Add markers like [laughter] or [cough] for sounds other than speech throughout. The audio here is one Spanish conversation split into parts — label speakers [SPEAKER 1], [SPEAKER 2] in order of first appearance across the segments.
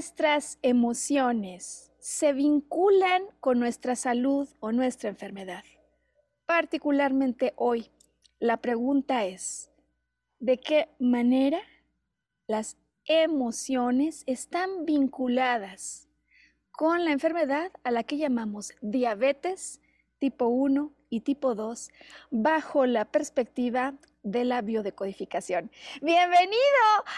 [SPEAKER 1] Nuestras emociones se vinculan con nuestra salud o nuestra enfermedad? Particularmente hoy, la pregunta es, ¿de qué manera las emociones están vinculadas con la enfermedad a la que llamamos diabetes tipo 1 y tipo 2 bajo la perspectiva de la biodecodificación. Bienvenido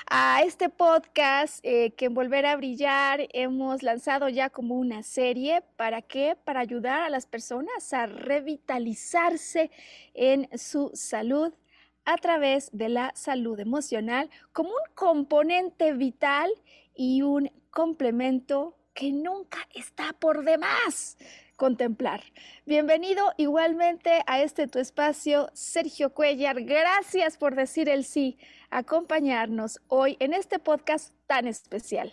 [SPEAKER 1] a este podcast eh, que en Volver a Brillar hemos lanzado ya como una serie. ¿Para qué? Para ayudar a las personas a revitalizarse en su salud a través de la salud emocional como un componente vital y un complemento que nunca está por demás contemplar. Bienvenido igualmente a este tu espacio, Sergio Cuellar. Gracias por decir el sí, acompañarnos hoy en este podcast tan especial.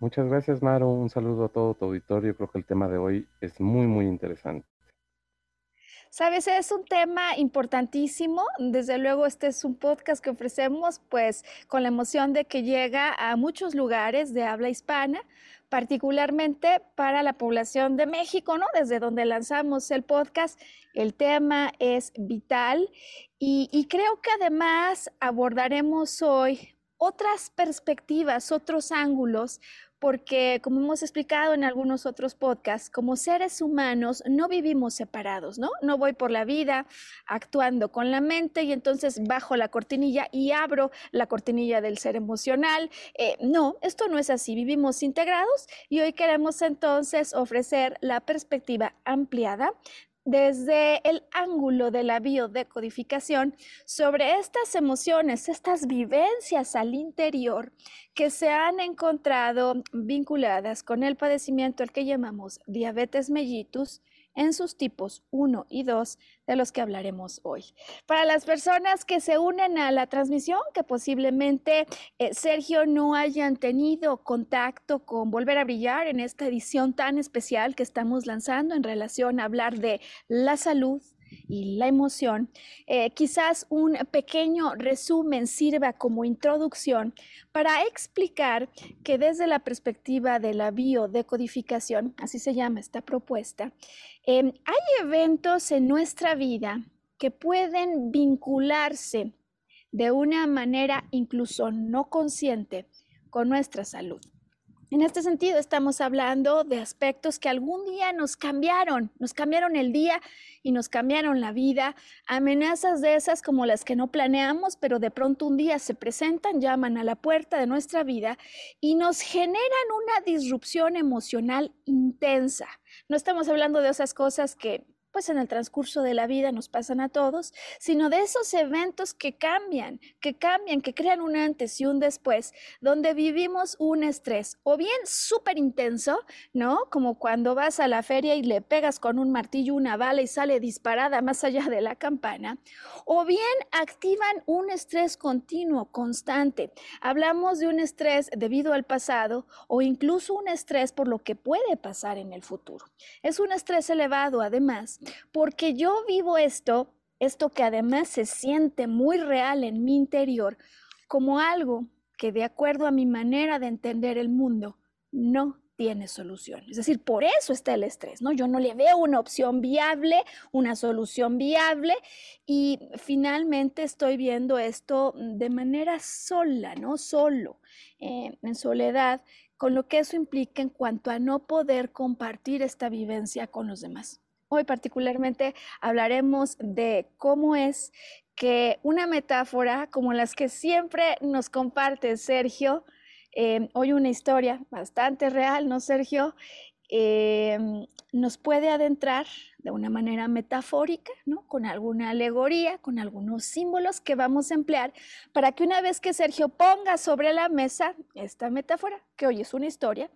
[SPEAKER 2] Muchas gracias, Maro. Un saludo a todo tu auditorio. Creo que el tema de hoy es muy, muy interesante.
[SPEAKER 1] Sabes, es un tema importantísimo. Desde luego, este es un podcast que ofrecemos, pues, con la emoción de que llega a muchos lugares de habla hispana, particularmente para la población de México, ¿no? Desde donde lanzamos el podcast, el tema es vital y, y creo que además abordaremos hoy otras perspectivas, otros ángulos, porque como hemos explicado en algunos otros podcasts, como seres humanos no vivimos separados, ¿no? No voy por la vida actuando con la mente y entonces bajo la cortinilla y abro la cortinilla del ser emocional. Eh, no, esto no es así, vivimos integrados y hoy queremos entonces ofrecer la perspectiva ampliada desde el ángulo de la biodecodificación sobre estas emociones, estas vivencias al interior que se han encontrado vinculadas con el padecimiento al que llamamos diabetes mellitus en sus tipos 1 y 2 de los que hablaremos hoy. Para las personas que se unen a la transmisión, que posiblemente eh, Sergio no hayan tenido contacto con Volver a Brillar en esta edición tan especial que estamos lanzando en relación a hablar de la salud y la emoción, eh, quizás un pequeño resumen sirva como introducción para explicar que desde la perspectiva de la biodecodificación, así se llama esta propuesta, em, hay eventos en nuestra vida que pueden vincularse de una manera incluso no consciente con nuestra salud. En este sentido, estamos hablando de aspectos que algún día nos cambiaron, nos cambiaron el día y nos cambiaron la vida, amenazas de esas como las que no planeamos, pero de pronto un día se presentan, llaman a la puerta de nuestra vida y nos generan una disrupción emocional intensa. No estamos hablando de esas cosas que pues en el transcurso de la vida nos pasan a todos, sino de esos eventos que cambian, que cambian, que crean un antes y un después, donde vivimos un estrés o bien súper intenso, ¿no? Como cuando vas a la feria y le pegas con un martillo una bala y sale disparada más allá de la campana, o bien activan un estrés continuo, constante. Hablamos de un estrés debido al pasado o incluso un estrés por lo que puede pasar en el futuro. Es un estrés elevado, además, porque yo vivo esto esto que además se siente muy real en mi interior, como algo que de acuerdo a mi manera de entender el mundo, no tiene solución. Es decir, por eso está el estrés, ¿no? Yo no le veo una opción viable, una solución viable y finalmente estoy viendo esto de manera sola, ¿no? Solo, eh, en soledad, con lo que eso implica en cuanto a no poder compartir esta vivencia con los demás. Hoy particularmente hablaremos de cómo es que una metáfora como las que siempre nos comparte Sergio, eh, hoy una historia bastante real, ¿no, Sergio? Eh, nos puede adentrar de una manera metafórica, ¿no? con alguna alegoría, con algunos símbolos que vamos a emplear para que una vez que Sergio ponga sobre la mesa esta metáfora, que hoy es una historia,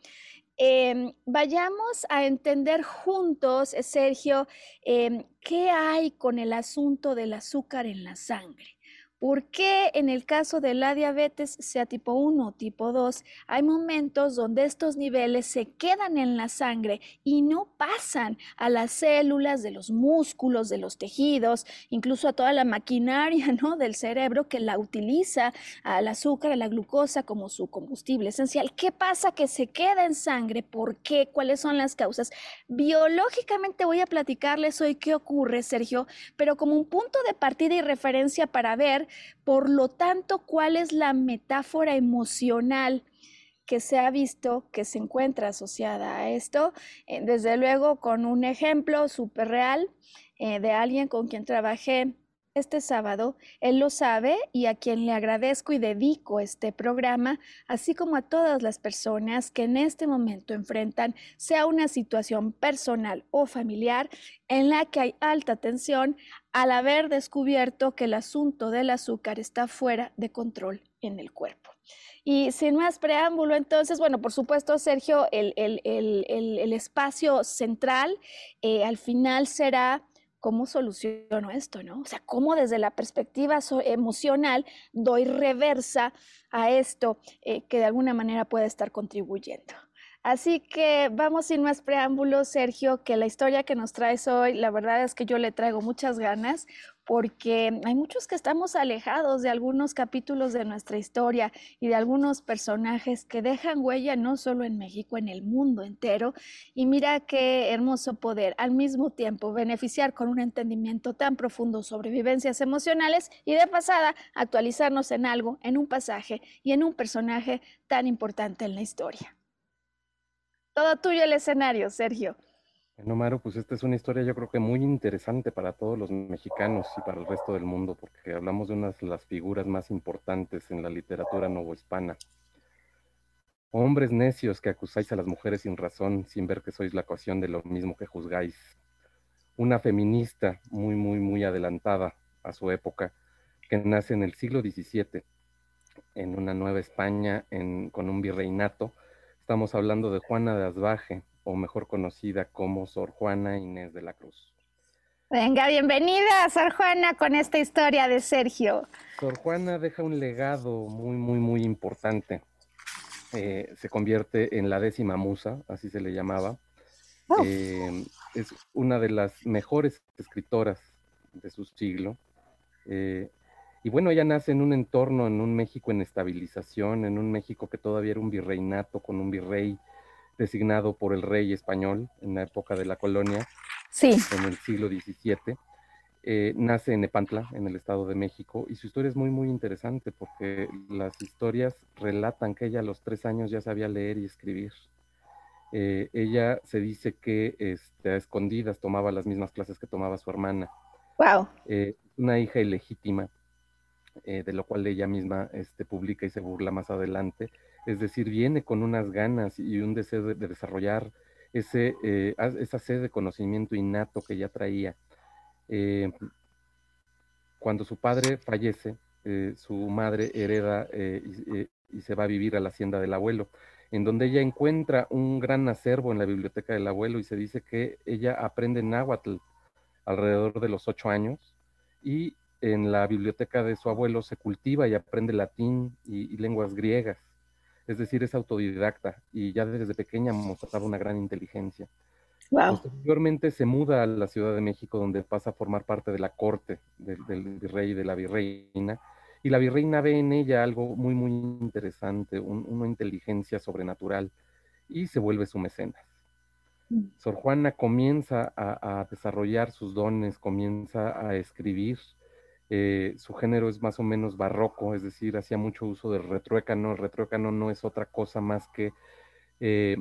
[SPEAKER 1] em, vayamos a entender juntos, Sergio, em, qué hay con el asunto del azúcar en la sangre. ¿Por qué en el caso de la diabetes, sea tipo 1 o tipo 2, hay momentos donde estos niveles se quedan en la sangre y no pasan a las células de los músculos, de los tejidos, incluso a toda la maquinaria [laughs] ¿no? del cerebro que la utiliza al azúcar, a la glucosa como su combustible esencial? ¿Qué pasa que se queda en sangre? ¿Por qué? ¿Cuáles son las causas? Biológicamente voy a platicarles hoy qué ocurre, Sergio, pero como un punto de partida y referencia para ver por lo tanto, ¿cuál es la metáfora emocional? que se ha visto que se encuentra asociada a esto, eh, desde luego con un ejemplo súper real eh, de alguien con quien trabajé este sábado. Él lo sabe y a quien le agradezco y dedico este programa, así como a todas las personas que en este momento enfrentan sea una situación personal o familiar en la que hay alta tensión al haber descubierto que el asunto del azúcar está fuera de control en el cuerpo. Y sin más preámbulo, entonces, bueno, por supuesto, Sergio, el, espacio central eh, al final será ¿cómo soluciono esto, no? O sea, ¿cómo desde la perspectiva emocional doy reversa a esto eh, que de alguna manera puede estar contribuyendo? Así que vamos sin más preámbulos, Sergio, que la historia que nos traes hoy, la verdad es que yo le traigo muchas ganas porque hay muchos que estamos alejados de algunos capítulos de nuestra historia y de algunos personajes que dejan huella no solo en México, en el mundo entero. Y mira qué hermoso poder al mismo tiempo beneficiar con un entendimiento tan profundo sobre vivencias emocionales y de pasada actualizarnos en algo, en un pasaje y en un personaje tan importante en la historia. Todo tuyo el escenario, Sergio.
[SPEAKER 2] Bueno, Maru, pues esta es una historia yo creo que muy interesante para todos los mexicanos y para el resto del mundo, porque hablamos de unas de las figuras más importantes en la literatura novohispana. Hombres necios que acusáis a las mujeres sin razón, sin ver que sois la ocasión de lo mismo que juzgáis. Una feminista muy, muy, muy adelantada a su época, que nace en el siglo XVII, en una nueva España, con un virreinato, Estamos hablando de Juana de Asbaje, o mejor conocida como Sor Juana Inés de la Cruz.
[SPEAKER 1] Venga, bienvenida, Sor Juana, con esta historia de Sergio.
[SPEAKER 2] Sor Juana deja un legado muy, muy, muy importante. Eh, se convierte en la décima musa, así se le llamaba. Eh, es una de las mejores escritoras de su siglo. Eh, y bueno, ella nace en un entorno, en un México en estabilización, en un México que todavía era un virreinato con un virrey designado por el rey español en la época de la colonia,
[SPEAKER 1] sí.
[SPEAKER 2] en el siglo XVII. Eh, nace en Nepantla, en el Estado de México, y su historia es muy, muy interesante porque las historias relatan que ella a los tres años ya sabía leer y escribir. Eh, ella se dice que este, a escondidas tomaba las mismas clases que tomaba su hermana.
[SPEAKER 1] Wow.
[SPEAKER 2] Eh, una hija ilegítima eh, de lo cual ella misma este, publica y se burla más adelante. Es decir, viene con unas ganas y un deseo de, desarrollar ese, eh, esa sed de conocimiento innato que ella traía. Eh, cuando su padre fallece, su madre hereda y, y, se va a vivir a la hacienda del abuelo, en donde ella encuentra un gran acervo en la biblioteca del abuelo y se dice que ella aprende náhuatl alrededor de los ocho años y en la biblioteca de su abuelo se cultiva y aprende latín y, lenguas griegas. Es decir, es autodidacta y ya desde pequeña mostraba una gran inteligencia. Posteriormente se muda a la Ciudad de México, donde pasa a formar parte de la corte del, virrey y de la virreina. Y la virreina ve en ella algo muy, muy interesante, una inteligencia sobrenatural, y se vuelve su mecenas. Mm. Sor Juana comienza a, desarrollar sus dones, comienza a escribir. Eh, su género es más o menos barroco, es decir, hacía mucho uso del retruécano. El retruécano no es otra cosa más que eh,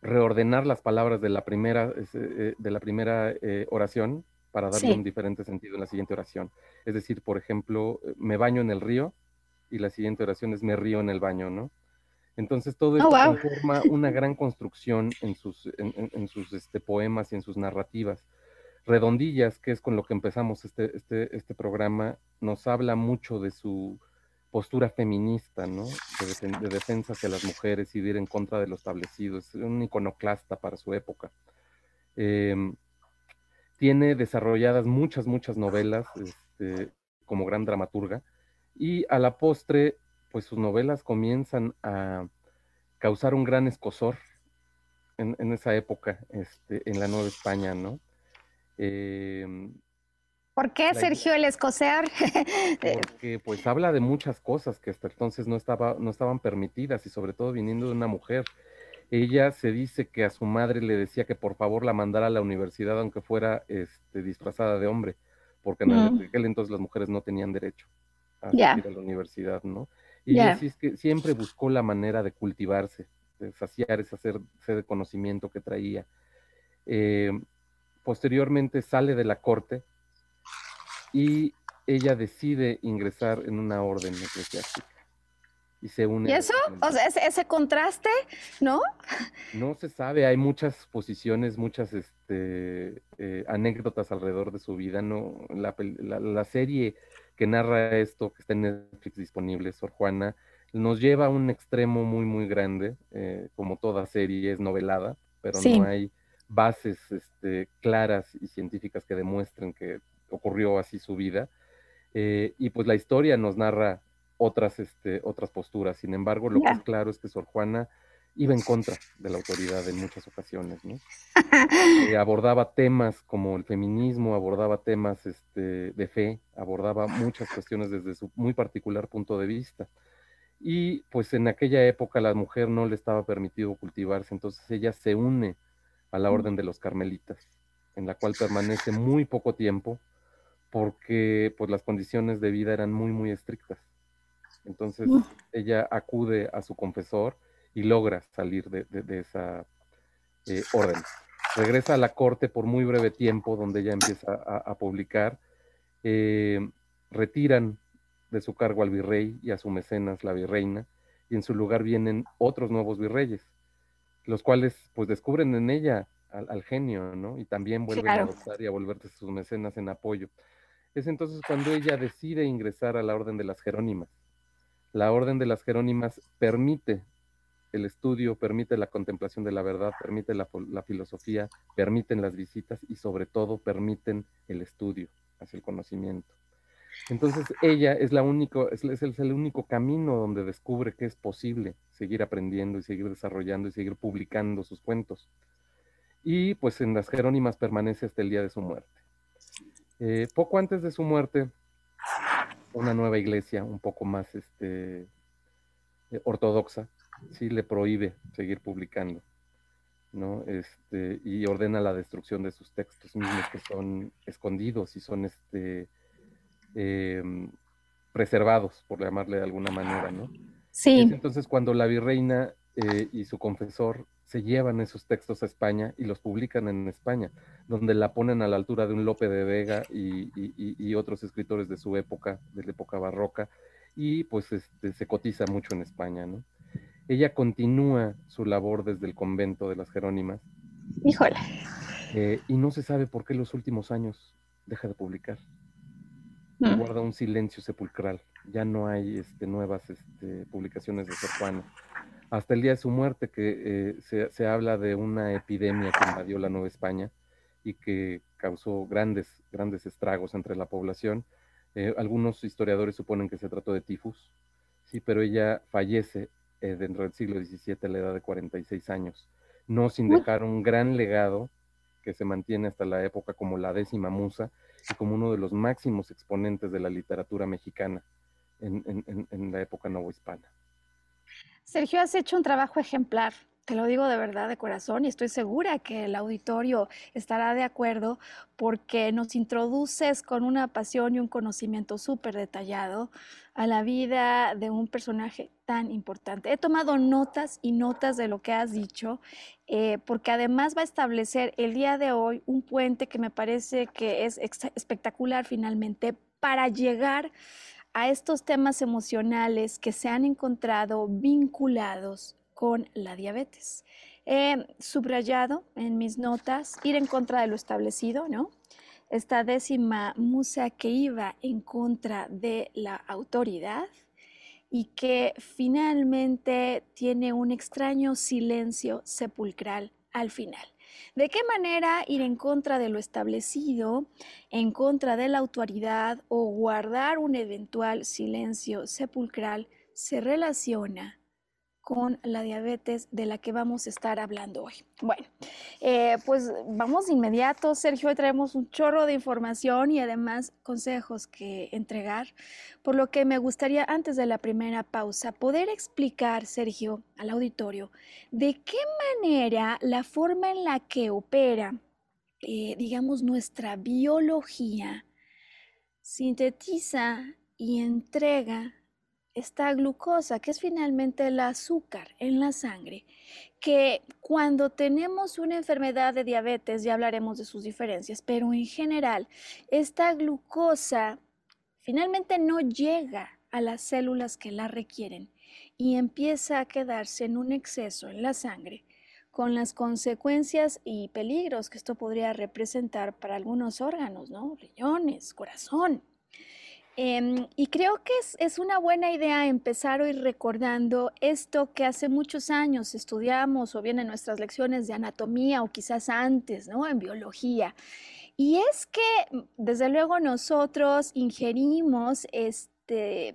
[SPEAKER 2] reordenar las palabras de la primera, eh, de la primera oración para darle un diferente sentido en la siguiente oración. Es decir, por ejemplo, me baño en el río y la siguiente oración es me río en el baño, ¿no? Entonces todo esto oh, forma una gran construcción en sus, en, sus este, poemas y en sus narrativas. Redondillas, que es con lo que empezamos este, este, este programa, nos habla mucho de su postura feminista, ¿no? De, defensa hacia las mujeres y de ir en contra de lo establecido. Es un iconoclasta para su época. Em, tiene desarrolladas muchas, muchas novelas este, como gran dramaturga y a la postre pues sus novelas comienzan a causar un gran escosor en, esa época, este, en la Nueva España, ¿no?
[SPEAKER 1] Em, ¿Por qué, Sergio, el escocer? [laughs]
[SPEAKER 2] Porque pues habla de muchas cosas que hasta entonces no, estaba, no estaban permitidas y sobre todo viniendo de una mujer. Ella se dice que a su madre le decía que por favor la mandara a la universidad aunque fuera este, disfrazada de hombre, porque en aquel entonces las mujeres no tenían derecho a ir a la universidad, ¿no? Y así es que siempre buscó la manera de cultivarse, de saciar ese sed de conocimiento que traía. Eh, posteriormente sale de la corte y ella decide ingresar en una orden eclesiástica.
[SPEAKER 1] Y se une. ¿Y eso? O sea, ese, contraste, ¿no?
[SPEAKER 2] No se sabe, hay muchas posiciones, muchas este, eh, anécdotas alrededor de su vida. ¿no? La, la serie que narra esto, que está en Netflix disponible, Sor Juana, nos lleva a un extremo muy, muy grande, eh, como toda serie es novelada, pero no hay bases este, claras y científicas que demuestren que ocurrió así su vida. Eh, y pues la historia nos narra otras, este, otras posturas. Sin embargo, lo que es claro es que Sor Juana iba en contra de la autoridad en muchas ocasiones, ¿no? Eh, abordaba temas como el feminismo, abordaba temas este, de fe, abordaba muchas cuestiones desde su muy particular punto de vista. Y pues en aquella época la mujer no le estaba permitido cultivarse, entonces ella se une a la orden de los carmelitas, en la cual permanece muy poco tiempo, porque pues las condiciones de vida eran muy, muy estrictas. Entonces ella acude a su confesor, y logra salir de, esa eh, orden. Regresa a la corte por muy breve tiempo, donde ella empieza a, publicar. Eh, retiran de su cargo al virrey y a su mecenas, la virreina, y en su lugar vienen otros nuevos virreyes, los cuales pues descubren en ella al, genio, ¿no? Y también vuelven a adoptar y a volverse sus mecenas en apoyo. Es entonces cuando ella decide ingresar a la Orden de las Jerónimas. La Orden de las Jerónimas permite el estudio, permite la contemplación de la verdad, permite la, filosofía, permiten las visitas y sobre todo permiten el estudio hacia el conocimiento. Entonces ella es, la único, es, el único camino donde descubre que es posible seguir aprendiendo y seguir desarrollando y seguir publicando sus cuentos. Y pues en las Jerónimas permanece hasta el día de su muerte. Eh, poco antes de su muerte, una nueva iglesia un poco más este, eh, ortodoxa sí le prohíbe seguir publicando, ¿no? Este, y ordena la destrucción de sus textos mismos que son escondidos y son este, em, preservados, por llamarle de alguna manera, ¿no?
[SPEAKER 1] Sí.
[SPEAKER 2] entonces cuando la virreina eh, y su confesor se llevan esos textos a España y los publican en España, donde la ponen a la altura de un Lope de Vega y, y otros escritores de su época, de la época barroca, y pues este, se cotiza mucho en España, ¿no? Ella continúa su labor desde el convento de las Jerónimas.
[SPEAKER 1] Híjole.
[SPEAKER 2] Eh, y no se sabe por qué los últimos años deja de publicar. Mm. Guarda un silencio sepulcral. Ya no hay este, nuevas este, publicaciones de Sor Juana. Hasta el día de su muerte, que eh, se, habla de una epidemia que invadió la Nueva España y que causó grandes, grandes estragos entre la población. Eh, algunos historiadores suponen que se trató de tifus, sí, pero ella fallece eh, dentro del siglo XVII a la edad de 46 años. no sin dejar un gran legado que se mantiene hasta la época como la décima musa y como uno de los máximos exponentes de la literatura mexicana en, en la época novohispana.
[SPEAKER 1] Sergio, has hecho un trabajo ejemplar te lo digo de verdad, de corazón, y estoy segura que el auditorio estará de acuerdo porque nos introduces con una pasión y un conocimiento súper detallado a la vida de un personaje tan importante. He tomado notas y notas de lo que has dicho, eh, porque además va a establecer el día de hoy un puente que me parece que es espectacular finalmente para llegar a estos temas emocionales que se han encontrado vinculados con la diabetes. He subrayado en mis notas ir en contra de lo establecido, ¿no? Esta décima musa que iba en contra de la autoridad y que finalmente tiene un extraño silencio sepulcral al final. ¿De qué manera ir en contra de lo establecido, en contra de la autoridad o guardar un eventual silencio sepulcral se relaciona con la diabetes de la que vamos a estar hablando hoy. Bueno, eh, pues vamos de inmediato, Sergio, hoy traemos un chorro de información y además consejos que entregar, por lo que me gustaría antes de la primera pausa poder explicar, Sergio, al auditorio, de qué manera la forma en la que opera, eh, digamos, nuestra biología, sintetiza y entrega esta glucosa, que es finalmente el azúcar en la sangre, que cuando tenemos una enfermedad de diabetes, ya hablaremos de sus diferencias, pero en general, esta glucosa finalmente no llega a las células que la requieren y empieza a quedarse en un exceso en la sangre con las consecuencias y peligros que esto podría representar para algunos órganos, ¿no? Riñones, corazón, Em, y creo que es, una buena idea empezar hoy recordando esto que hace muchos años estudiamos o bien en nuestras lecciones de anatomía o quizás antes, ¿no? En biología. Y es que, mm, desde luego, nosotros ingerimos este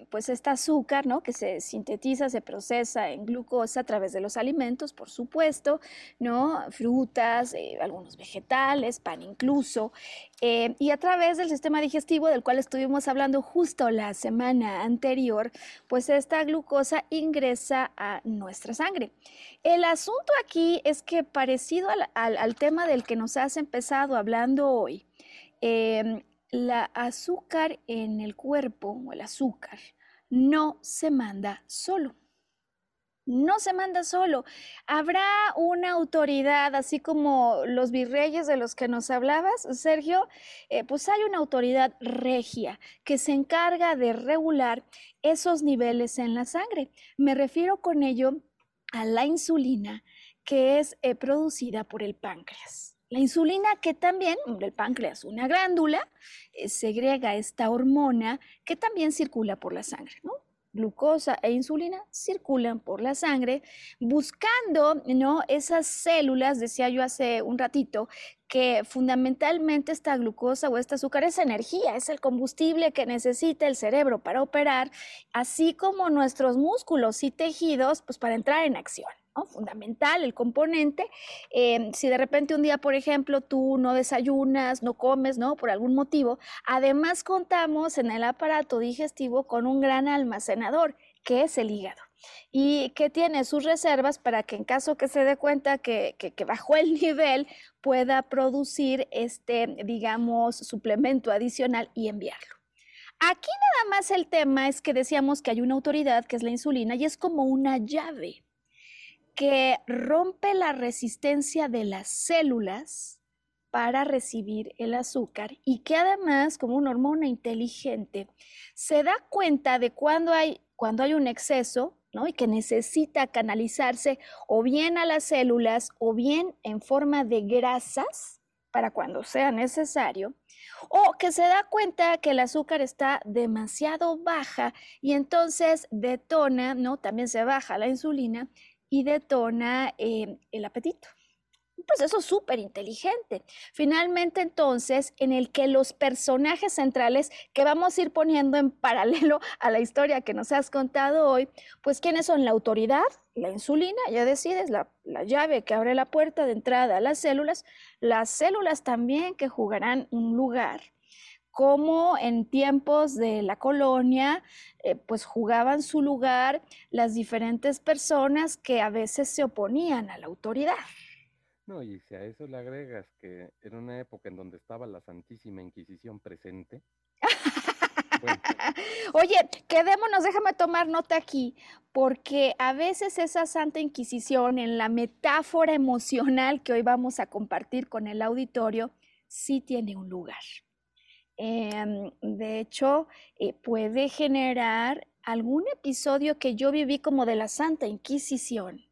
[SPEAKER 1] pues este azúcar, ¿no? Que se sintetiza, se procesa en glucosa a través de los alimentos, por supuesto, ¿no? Frutas, eh, algunos vegetales, pan incluso, eh, y a través del sistema digestivo del cual estuvimos hablando justo la semana anterior, pues esta glucosa ingresa a nuestra sangre. El asunto aquí es que parecido al, tema del que nos has empezado hablando hoy, em, la azúcar en el cuerpo o el azúcar no se manda solo. No se manda solo. Habrá una autoridad, así como los virreyes de los que nos hablabas, Sergio, eh, pues hay una autoridad regia que se encarga de regular esos niveles en la sangre. Me refiero con ello a la insulina que es eh, producida por el páncreas. La insulina que también, el páncreas, una glándula, eh, segrega esta hormona que también circula por la sangre, ¿no? Glucosa e insulina circulan por la sangre buscando, ¿no? Esas células, decía yo hace un ratito, que fundamentalmente esta glucosa o este azúcar es energía, es el combustible que necesita el cerebro para operar, así como nuestros músculos y tejidos, pues para entrar en acción fundamental el componente. Em, si de repente un día, por ejemplo, tú no desayunas, no comes, ¿no? Por algún motivo, además contamos en el aparato digestivo con un gran almacenador, que es el hígado y que tiene sus reservas para que en caso que se dé cuenta que, que, bajó el [laughs] nivel, pueda producir este, digamos, suplemento adicional y enviarlo. Aquí nada más el tema es que decíamos que hay una autoridad que es la insulina y es como una llave que rompe la resistencia de las células para recibir el azúcar y que además, como una hormona inteligente, se da cuenta de cuando hay, cuando hay un exceso ¿no? y que necesita canalizarse o bien a las células o bien en forma de grasas para cuando sea necesario, o que se da cuenta que el azúcar está demasiado baja y entonces detona, ¿no? También se baja la insulina y detona em, el apetito. un proceso súper inteligente. Finalmente, entonces, en el que los personajes centrales que vamos a ir poniendo en [laughs] paralelo a la historia que nos has contado hoy, pues quiénes son la autoridad, la insulina, ya decides, la, la llave que abre la puerta de entrada a las células, las células también que jugarán un lugar como en tiempos de la colonia, eh, pues jugaban su lugar las diferentes personas que a veces se oponían a la autoridad.
[SPEAKER 2] No, y si a eso le agregas que era una época en donde estaba la Santísima Inquisición presente. [laughs]
[SPEAKER 1] Oye, quedémonos, déjame tomar nota aquí, porque a veces esa Santa Inquisición, en la metáfora emocional que hoy vamos a compartir con el auditorio, sí tiene un lugar. Em, de hecho, eh, puede generar algún episodio que yo viví como de la Santa Inquisición,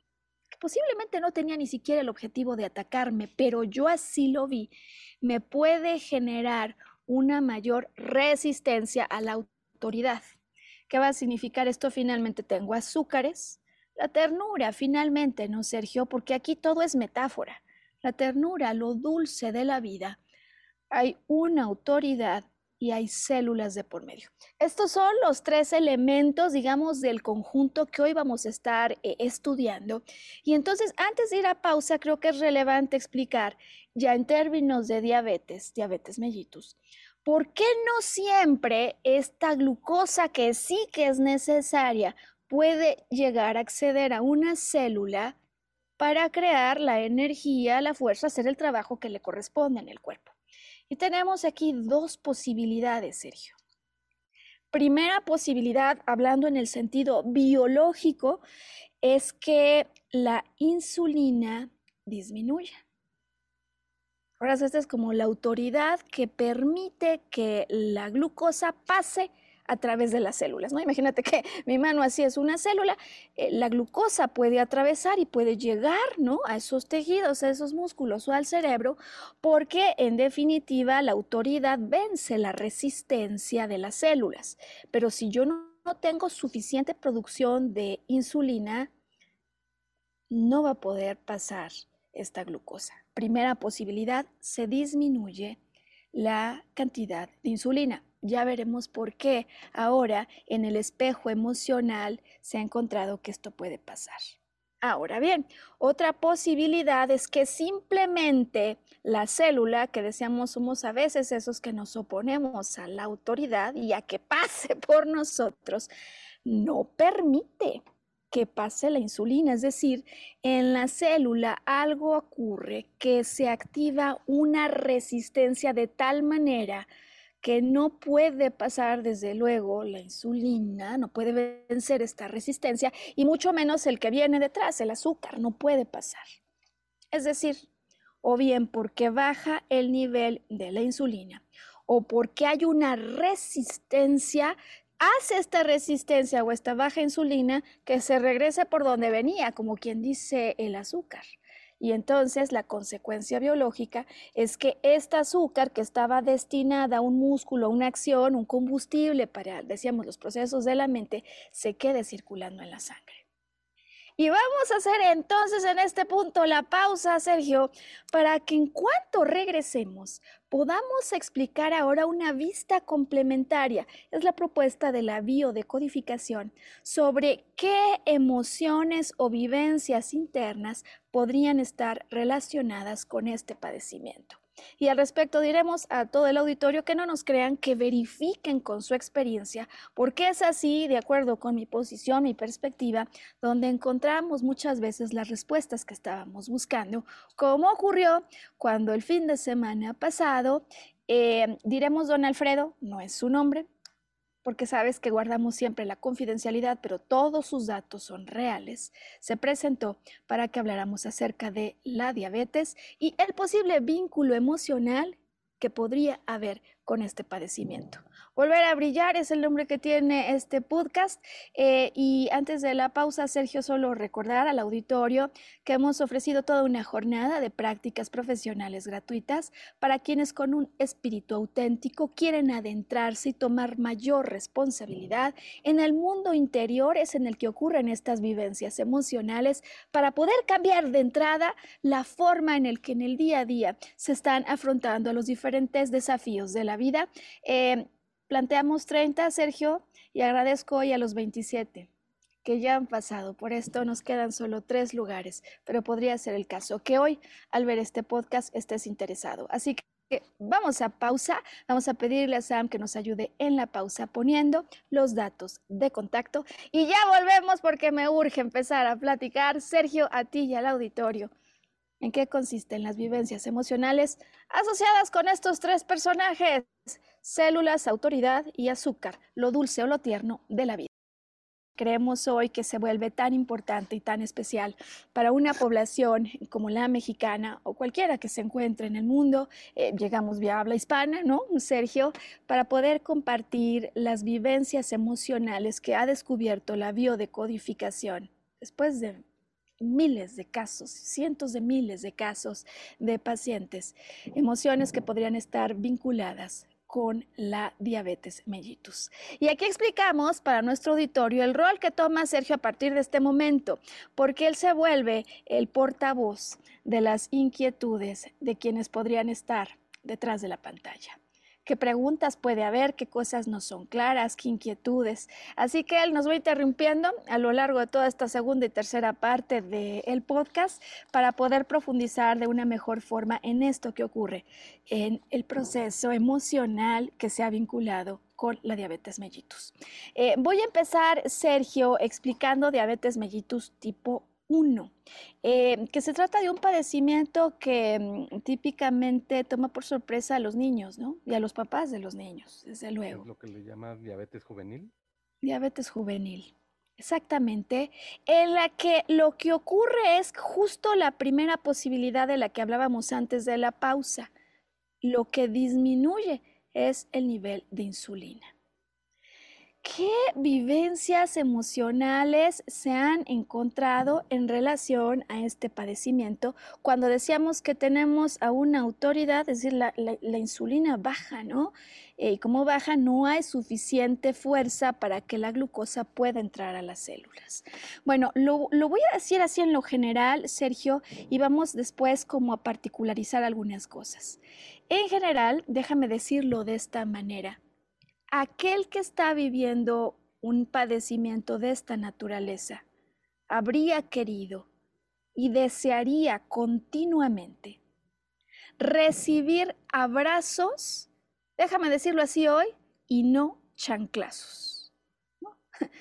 [SPEAKER 1] que posiblemente no tenía ni siquiera el objetivo de atacarme, pero yo así lo vi, me puede generar una mayor resistencia a la autoridad. ¿Qué va a significar esto? Finalmente tengo azúcares, la ternura, finalmente, ¿no, Sergio? Porque aquí todo es metáfora. La ternura, lo dulce de la vida, hay una autoridad y hay células de por medio. Estos son los tres elementos, digamos, del conjunto que hoy vamos a estar eh, estudiando. Y entonces, antes de ir a pausa, creo que es relevante explicar, ya en términos de diabetes, diabetes mellitus, ¿por qué no siempre esta glucosa que sí que es necesaria puede llegar a acceder a una célula para crear la energía, la fuerza, hacer el trabajo que le corresponde en el cuerpo? Y tenemos aquí dos posibilidades, Sergio. Primera posibilidad, hablando en el sentido biológico, es que la insulina disminuya. Ahora, esta es como la autoridad que permite que la glucosa pase a través de las células, ¿no? Imagínate que [laughs] mi mano así es una célula, eh, la glucosa puede atravesar y puede llegar, ¿no? A esos tejidos, a esos músculos o al cerebro, porque en definitiva la autoridad vence la resistencia de las células. Pero si yo no, no tengo suficiente producción de insulina, no va a poder pasar esta glucosa. Primera posibilidad, se disminuye la cantidad de insulina. Ya veremos por qué ahora en el espejo emocional se ha encontrado que esto puede pasar. Ahora bien, otra posibilidad es que simplemente la célula, que decíamos somos a veces esos que nos oponemos a la autoridad y a que pase [laughs] por nosotros, no permite que pase la insulina. Es decir, en la célula algo ocurre que se activa una resistencia de tal manera que no puede pasar desde luego la insulina, no puede vencer esta resistencia y mucho menos el que viene detrás, el azúcar, no puede pasar. Es decir, o bien porque baja el nivel de la insulina o porque hay una resistencia, hace esta resistencia o esta baja insulina que se regrese por donde venía, como quien dice el azúcar. Y entonces la consecuencia biológica es que este azúcar que estaba destinada a un músculo, una acción, un combustible para, decíamos, los procesos de la mente, se quede circulando en la sangre. Y vamos a hacer entonces en este punto la pausa, Sergio, para que en cuanto regresemos podamos explicar ahora una vista complementaria. Es la propuesta de la biodecodificación sobre qué emociones o vivencias internas podrían estar relacionadas con este padecimiento. Y al respecto diremos a todo el auditorio que no nos crean, que verifiquen con su experiencia, porque es así, de acuerdo con mi posición, mi perspectiva, donde encontramos muchas veces las respuestas que estábamos buscando, como ocurrió cuando el fin de semana pasado, eh, diremos don Alfredo, no es su nombre, porque sabes que guardamos siempre la confidencialidad, pero todos sus datos son reales, se presentó para que habláramos acerca de la diabetes y el posible vínculo emocional que podría haber con este padecimiento. Volver a brillar es el nombre que tiene este podcast. Eh, y antes de la pausa, Sergio, solo recordar al auditorio que hemos ofrecido toda una jornada de prácticas profesionales gratuitas para quienes con un espíritu auténtico quieren adentrarse y tomar mayor responsabilidad en el mundo interior, es en el que ocurren estas vivencias emocionales, para poder cambiar de entrada la forma en el que en el día a día se están afrontando los diferentes desafíos de la vida. Eh, Planteamos 30, Sergio, y agradezco hoy a los 27 que ya han pasado. Por esto nos quedan solo tres lugares, pero podría ser el caso que hoy, al ver este podcast, estés interesado. Así que vamos a pausa, vamos a pedirle a Sam que nos ayude en la pausa poniendo los datos de contacto y ya volvemos porque me urge empezar a platicar, Sergio, a ti y al auditorio. ¿En qué consisten las vivencias emocionales asociadas con estos tres personajes? células, autoridad y azúcar, lo dulce o lo tierno de la vida. Creemos hoy que se vuelve tan importante y tan especial para una población como la mexicana o cualquiera que se encuentre en el mundo. Eh, llegamos vía habla hispana, ¿no, Sergio? Para poder compartir las vivencias emocionales que ha descubierto la biodecodificación después de miles de casos, cientos de miles de casos de pacientes, emociones que podrían estar vinculadas con la diabetes mellitus. Y aquí explicamos para nuestro auditorio el rol que toma Sergio a partir de este momento, porque él se vuelve el portavoz de las inquietudes de quienes podrían estar detrás de la pantalla qué preguntas puede haber, qué cosas no son claras, qué inquietudes. Así que él nos va interrumpiendo a lo largo de toda esta segunda y tercera parte del podcast para poder profundizar de una mejor forma en esto que ocurre en el proceso emocional que se ha vinculado con la diabetes mellitus. Eh, voy a empezar, Sergio, explicando diabetes mellitus tipo 1, eh, que se trata de un padecimiento que mm, típicamente toma por sorpresa a los niños, ¿no? Y a los papás de los niños, desde luego.
[SPEAKER 2] ¿Es lo que le llama diabetes juvenil?
[SPEAKER 1] Diabetes juvenil. Exactamente, en la que lo que ocurre es justo la primera posibilidad de la que hablábamos antes de la pausa. Lo que disminuye es el nivel de insulina. ¿Qué vivencias emocionales se han encontrado en relación a este padecimiento cuando decíamos que tenemos a una autoridad, es decir, la, insulina baja, ¿no? Eh, y como baja, no hay suficiente fuerza para que la glucosa pueda entrar a las células. Bueno, lo, lo voy a decir así en lo general, Sergio, y vamos después como a particularizar algunas cosas. En general, déjame decirlo de esta manera aquel que está viviendo un padecimiento de esta naturaleza habría querido y desearía continuamente recibir abrazos, déjame decirlo así hoy, y no chanclazos. [laughs]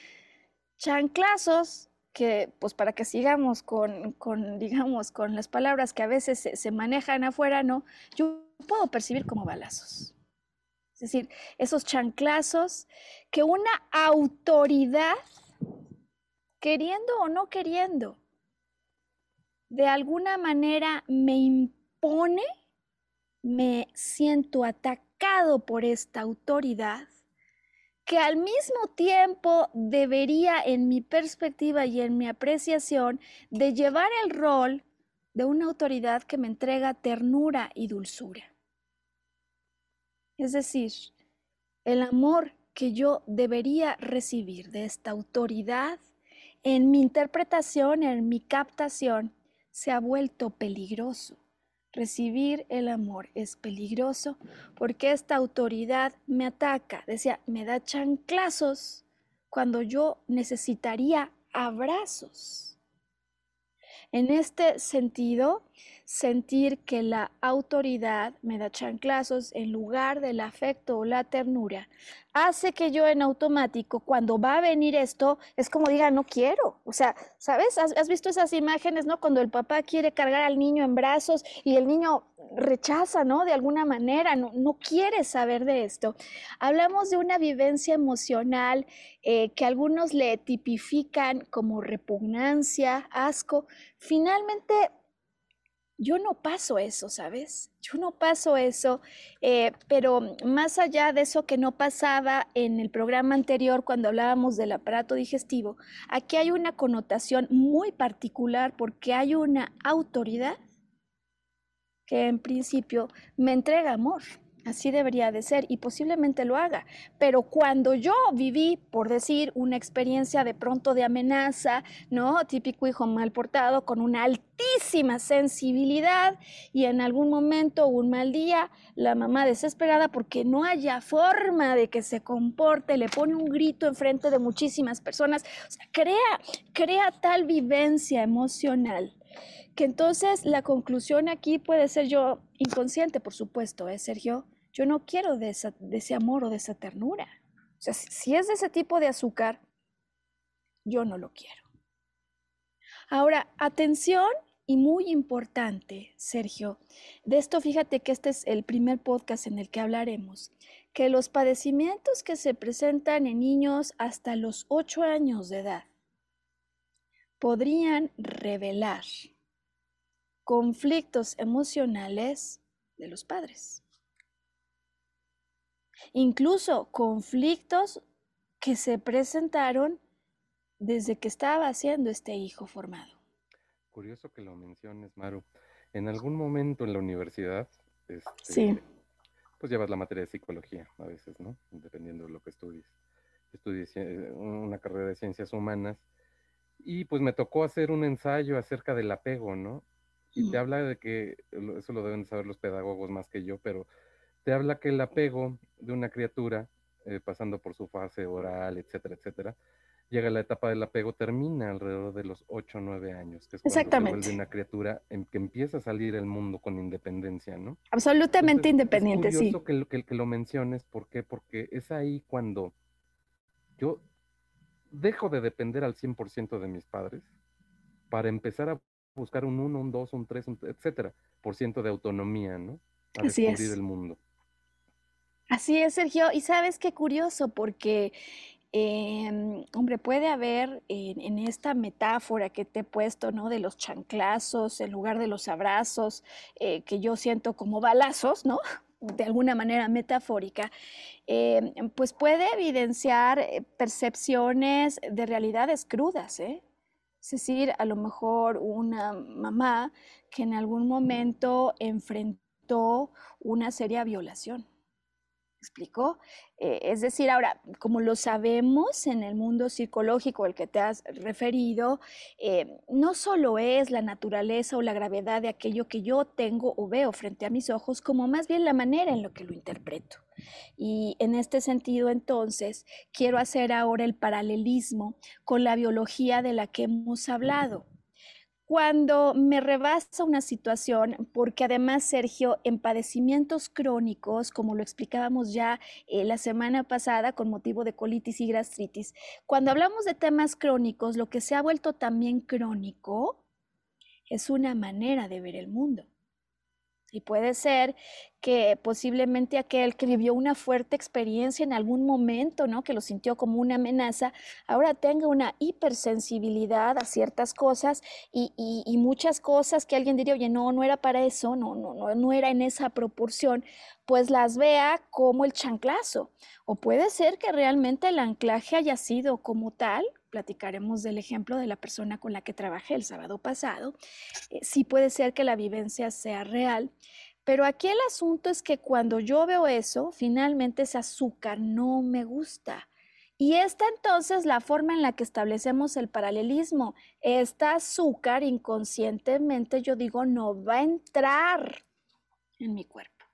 [SPEAKER 1] Chanclazos que, pues para que sigamos con, digamos, con las palabras que a veces se, se manejan afuera, ¿no? Yo puedo percibir como balazos. Es decir, esos chanclazos que una autoridad, queriendo o no queriendo, de alguna manera me impone, me siento atacado por esta autoridad, que al mismo tiempo debería, en mi perspectiva y en mi apreciación, de llevar el rol de una autoridad que me entrega ternura y dulzura. Es decir, el amor que yo debería recibir de esta autoridad en mi interpretación, en mi captación, se ha vuelto peligroso. Recibir el amor es peligroso porque esta autoridad me ataca, decía, me da chanclazos cuando yo necesitaría abrazos. En este sentido, sentir que la autoridad me da chanclazos en lugar del afecto o la ternura, hace que yo en automático, cuando va a venir esto, es como diga, no quiero. O sea, ¿sabes? ¿Has, visto esas imágenes, ¿no? Cuando el papá quiere cargar al niño en brazos y el niño rechaza, ¿no? De alguna manera, no, no quiere saber de esto. Hablamos de una vivencia emocional eh, que algunos le tipifican como repugnancia, asco. Finalmente, Yo no paso eso, ¿sabes? Yo no paso eso, eh, pero más allá de eso que no pasaba en el programa anterior cuando hablábamos del aparato digestivo, aquí hay una connotación muy particular porque hay una autoridad que en principio me entrega amor. Así debería de ser y posiblemente lo haga. Pero cuando yo viví, por decir, una experiencia de pronto de amenaza, ¿no? Típico hijo mal portado con una altísima sensibilidad y en algún momento, un mal día, la mamá desesperada porque no haya forma de que se comporte, le pone un grito enfrente de muchísimas personas. O sea, crea, crea tal vivencia emocional que entonces la conclusión aquí puede ser yo inconsciente, por supuesto, ¿eh, Sergio? Yo no quiero de, ese amor o de esa ternura. O sea, si es de ese tipo de azúcar, yo no lo quiero. Ahora, atención y muy importante, Sergio, de esto fíjate que este es el primer podcast en el que hablaremos, que los padecimientos que se presentan en niños hasta los 8 años de edad podrían revelar conflictos emocionales de los padres. Incluso conflictos que se presentaron desde que estaba haciendo este hijo formado.
[SPEAKER 2] Curioso que lo menciones, Maru. En algún momento en la universidad, este, pues llevas la materia de psicología a veces, ¿no? Dependiendo de lo que estudies. Estudié una carrera de ciencias humanas y pues me tocó hacer un ensayo acerca del apego, ¿no? Y te habla de que, eso lo deben saber los pedagogos más que yo, pero te habla que el apego de una criatura, eh, pasando por su fase oral, etcétera, etcétera, llega a la etapa del apego, termina alrededor de los 8 o 9 años, que es cuando se vuelve una criatura en que empieza a salir el mundo con independencia, ¿no?
[SPEAKER 1] Absolutamente independiente,
[SPEAKER 2] es
[SPEAKER 1] sí.
[SPEAKER 2] Que, que, que lo menciones, ¿por qué? Porque es ahí cuando yo dejo de depender al 100% de mis padres para empezar a buscar un 1, un 2, un 3, etcétera, por ciento de autonomía, ¿no? A
[SPEAKER 1] Así
[SPEAKER 2] descubrir el mundo.
[SPEAKER 1] Así es, Sergio. Y sabes qué curioso, porque, em, hombre, puede haber en, esta metáfora que te he puesto, ¿no? De los chanclazos en lugar de los abrazos, eh, que yo siento como balazos, ¿no? De alguna manera metafórica, em, pues puede evidenciar eh, percepciones de realidades crudas, ¿eh? Es decir, a lo mejor una mamá que en algún momento enfrentó una seria violación explicó? Eh, es decir, ahora, como lo sabemos en el mundo psicológico al que te has referido, eh, no solo es la naturaleza o la gravedad de aquello que yo tengo o veo frente a mis ojos, como más bien la manera en lo que lo interpreto. Y en este sentido, entonces, quiero hacer ahora el paralelismo con la biología de la que hemos hablado cuando me rebasa una situación, porque además, Sergio, en padecimientos crónicos, como lo explicábamos ya eh, la semana pasada con motivo de colitis y gastritis, cuando hablamos de temas crónicos, lo que se ha vuelto también crónico es una manera de ver el mundo. Y puede ser que posiblemente aquel que vivió una fuerte experiencia en algún momento, ¿no? que lo sintió como una amenaza, ahora tenga una hipersensibilidad a ciertas cosas y, y, muchas cosas que alguien diría, oye, no, no era para eso, no, no, no, no era en esa proporción, pues las vea como el chanclazo. O puede ser que realmente el anclaje haya sido como tal, platicaremos del ejemplo de la persona con la que trabajé el sábado pasado, eh, sí puede ser que la vivencia sea real, pero aquí el asunto es que cuando yo veo eso, finalmente ese azúcar no me gusta. Y esta entonces la forma en la que establecemos el paralelismo. Esta azúcar inconscientemente yo digo no va a entrar en mi cuerpo.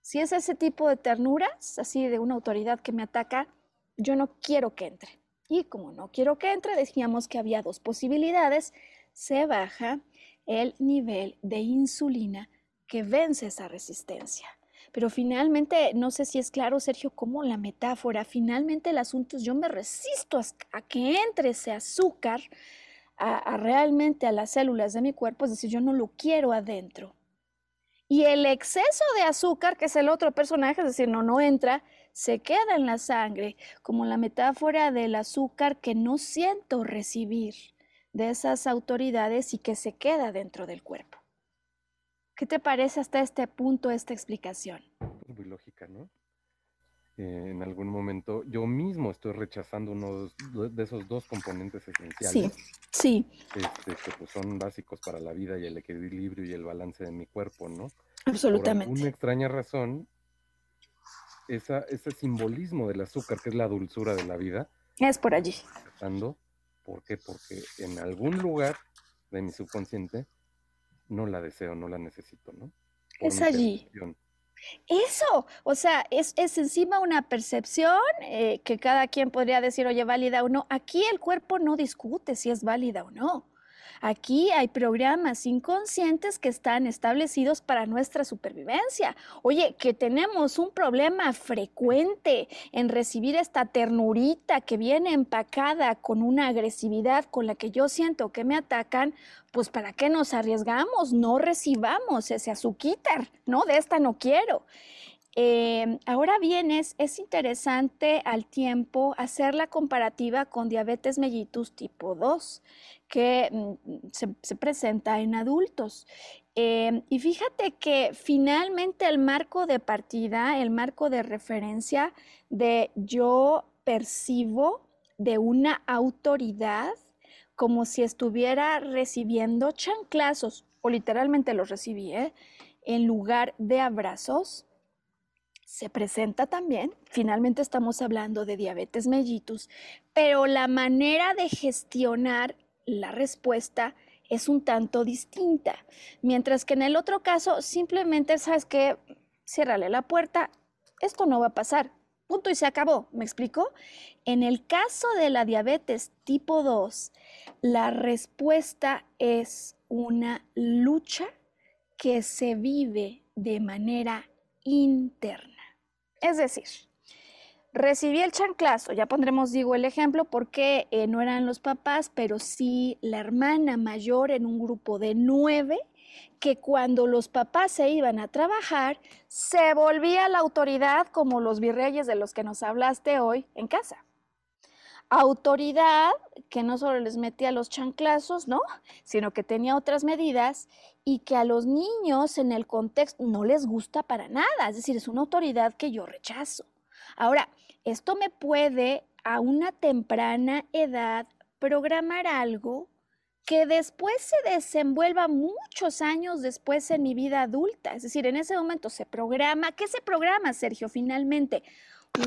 [SPEAKER 1] Si es ese tipo de ternuras, así de una autoridad que me ataca, yo no quiero que entre. Y como no quiero que entre, decíamos que había dos posibilidades. Se baja el nivel de insulina que vence esa resistencia. Pero finalmente, no sé si es claro, Sergio, cómo la metáfora, finalmente el asunto es yo me resisto a, que entre ese azúcar a, realmente a las células de mi cuerpo, es decir, yo no lo quiero adentro. Y el exceso de azúcar, que es el otro personaje, es decir, no, no entra, se queda en la sangre, como la metáfora del azúcar que no siento recibir de esas autoridades y que se queda dentro del cuerpo. ¿Qué te parece hasta este punto esta explicación?
[SPEAKER 2] Muy lógica, ¿no? Eh, en algún momento yo mismo estoy rechazando uno de esos dos componentes esenciales.
[SPEAKER 1] Sí, sí.
[SPEAKER 2] Este, que pues, son básicos para la vida y el equilibrio y el balance de mi cuerpo, ¿no?
[SPEAKER 1] Absolutamente.
[SPEAKER 2] Por una extraña razón, esa, ese simbolismo del azúcar, que es la dulzura de la vida.
[SPEAKER 1] Es por allí.
[SPEAKER 2] ¿Por qué? Porque en algún lugar de mi subconsciente no la deseo, no la necesito, ¿no?
[SPEAKER 1] es allí. Eso, o sea, es, es encima una percepción eh, que cada quien podría decir, oye, válida o no. Aquí el cuerpo no discute si es válida o no. Aquí hay programas inconscientes que están establecidos para nuestra supervivencia. Oye, que tenemos un problema frecuente en recibir esta ternurita que viene empacada con una agresividad con la que yo siento que me atacan, pues ¿para qué nos arriesgamos? No recibamos ese azuquitar, ¿no? De esta no quiero. Em, ahora bien, es, interesante al tiempo hacer la comparativa con diabetes mellitus tipo 2, que mm, se, presenta en adultos. Em, y fíjate que finalmente el marco de partida, el marco de referencia de yo percibo de una autoridad como si estuviera recibiendo chanclazos, o literalmente los recibí, ¿eh? en lugar de abrazos, se presenta también, finalmente estamos hablando de diabetes mellitus, pero la manera de gestionar la respuesta es un tanto distinta. Mientras que en el otro caso, simplemente, ¿sabes qué? Ciérrale la puerta, esto no va a pasar. Punto y se acabó, ¿me explico? En el caso de la diabetes tipo 2, la respuesta es una lucha que se vive de manera interna. Es decir, recibí el chanclazo, ya pondremos, digo, el ejemplo, porque eh, no eran los papás, pero sí la hermana mayor en un grupo de nueve, que cuando los papás se iban a trabajar, se volvía la autoridad como los virreyes de los que nos hablaste hoy en casa. Autoridad que no solo les metía los chanclazos, ¿no? Sino que tenía otras medidas y que a los niños en el contexto no les gusta para nada, es decir, es una autoridad que yo rechazo. Ahora, esto me puede a una temprana edad programar algo que después se desenvuelva muchos años después en mi vida adulta. Es decir, en ese momento se programa. ¿Qué se programa, Sergio? Finalmente,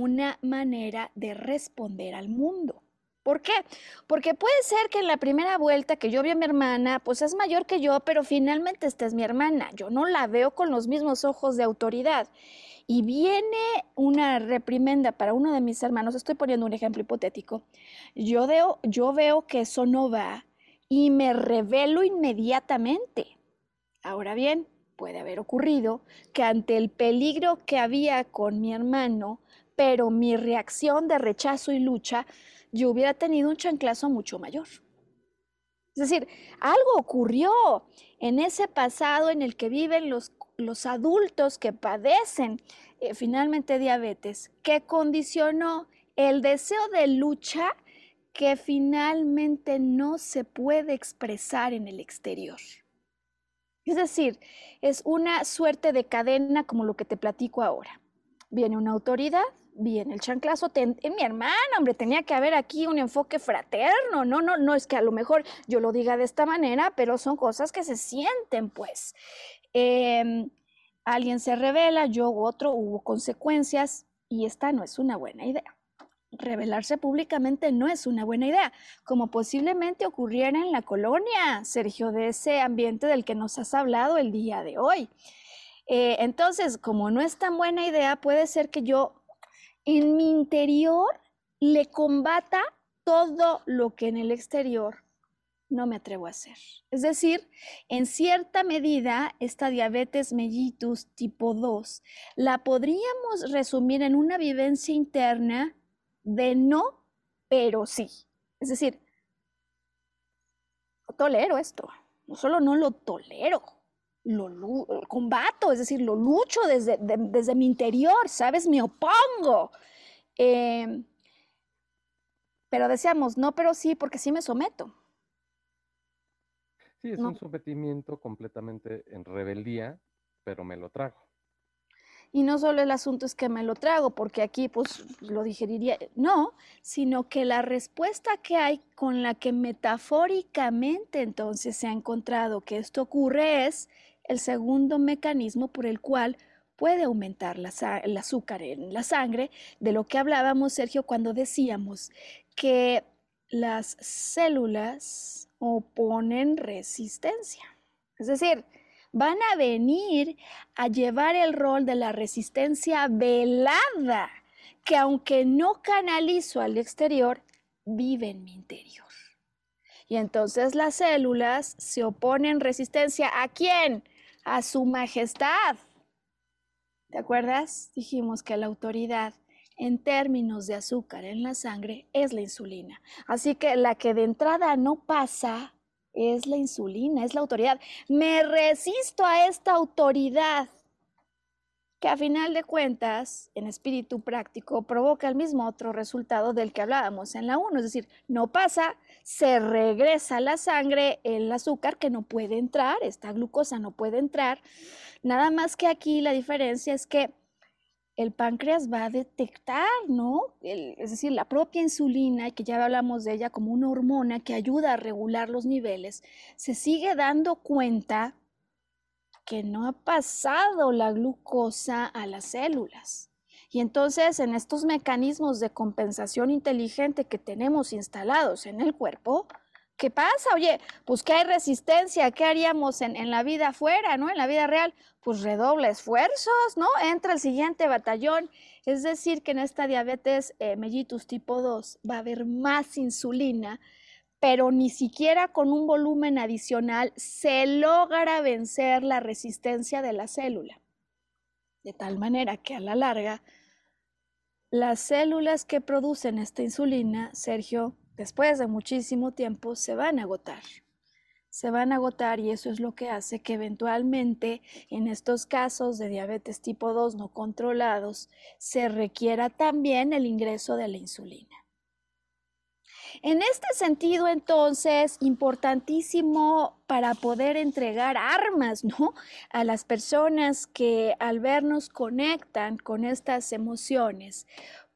[SPEAKER 1] una manera de responder al mundo. ¿Por qué? Porque puede ser que en la primera vuelta que yo vi a mi hermana, pues es mayor que yo, pero finalmente esta es mi hermana. Yo no la veo con los mismos ojos de autoridad. Y viene una reprimenda para uno de mis hermanos, estoy poniendo un ejemplo hipotético. Yo veo, yo veo que eso no va y me revelo inmediatamente. Ahora bien, puede haber ocurrido que ante el peligro que había con mi hermano, pero mi reacción de rechazo y lucha yo hubiera tenido un chanclazo mucho mayor. Es decir, algo ocurrió en ese pasado en el que viven los, los adultos que padecen eh, finalmente diabetes, que condicionó el deseo de lucha que finalmente no se puede expresar en el exterior. Es decir, es una suerte de cadena como lo que te platico ahora. Viene una autoridad, bien, el chanclazo, en mi hermana, hombre, tenía que haber aquí un enfoque fraterno, no, no, no es que a lo mejor yo lo diga de esta manera, pero son cosas que se sienten, pues. Em, alguien se revela, yo otro, hubo consecuencias y esta no es una buena idea. Revelarse públicamente no es una buena idea, como posiblemente ocurriera en la colonia, Sergio, de ese ambiente del que nos has hablado el día de hoy. Eh, entonces, como no es tan buena idea, puede ser que yo en mi interior le combata todo lo que en el exterior no me atrevo a hacer. Es decir, en cierta medida, esta diabetes mellitus tipo 2 la podríamos resumir en una vivencia interna de no, pero sí. Es decir, tolero esto. No solo no lo tolero, lo, combato, es decir, lo lucho desde, desde mi interior, ¿sabes? Me opongo. Em, pero decíamos, no, pero sí, porque sí me someto.
[SPEAKER 2] Sí, es un sometimiento completamente en rebeldía, pero me lo trago.
[SPEAKER 1] Y no solo el asunto es que me lo trago, porque aquí pues lo digeriría, no, sino que la respuesta que hay con la que metafóricamente entonces se ha encontrado que esto ocurre es el segundo mecanismo por el cual puede aumentar el azúcar en la sangre, de lo que hablábamos, Sergio, cuando decíamos que las células oponen resistencia. Es decir, van a venir a llevar el rol de la resistencia velada, que aunque no canalizo al exterior, vive en mi interior. Y entonces las células se oponen resistencia a quién? A su majestad. ¿Te acuerdas? Dijimos que la autoridad en términos de azúcar en la sangre es la insulina. Así que la que de entrada no pasa es la insulina, es la autoridad. Me resisto a esta autoridad que a final de cuentas, en espíritu práctico, provoca el mismo otro resultado del que hablábamos en la 1, es decir, no pasa, se regresa la sangre el azúcar que no puede entrar, esta glucosa no puede entrar, nada más que aquí la diferencia es que el páncreas va a detectar, ¿no? es decir, la propia insulina, que ya hablamos de ella como una hormona que ayuda a regular los niveles, se sigue dando cuenta que no ha pasado la glucosa a las células. Y entonces en estos mecanismos de compensación inteligente que tenemos instalados en el cuerpo, ¿qué pasa? Oye, pues que hay resistencia, ¿qué haríamos en, la vida afuera, ¿no? En la vida real, pues redobla esfuerzos, ¿no? Entra el siguiente batallón. Es decir, que en esta diabetes eh, mellitus tipo 2 va a haber más insulina, pero ni siquiera con un volumen adicional se logra vencer la resistencia de la célula. De tal manera que a la larga, las células que producen esta insulina, Sergio, después de muchísimo tiempo se van a agotar. Se van a agotar y eso es lo que hace que eventualmente en estos casos de diabetes tipo 2 no controlados se requiera también el ingreso de la insulina. En este sentido, entonces, importantísimo para poder entregar armas, ¿no? A las personas que al vernos conectan con estas emociones,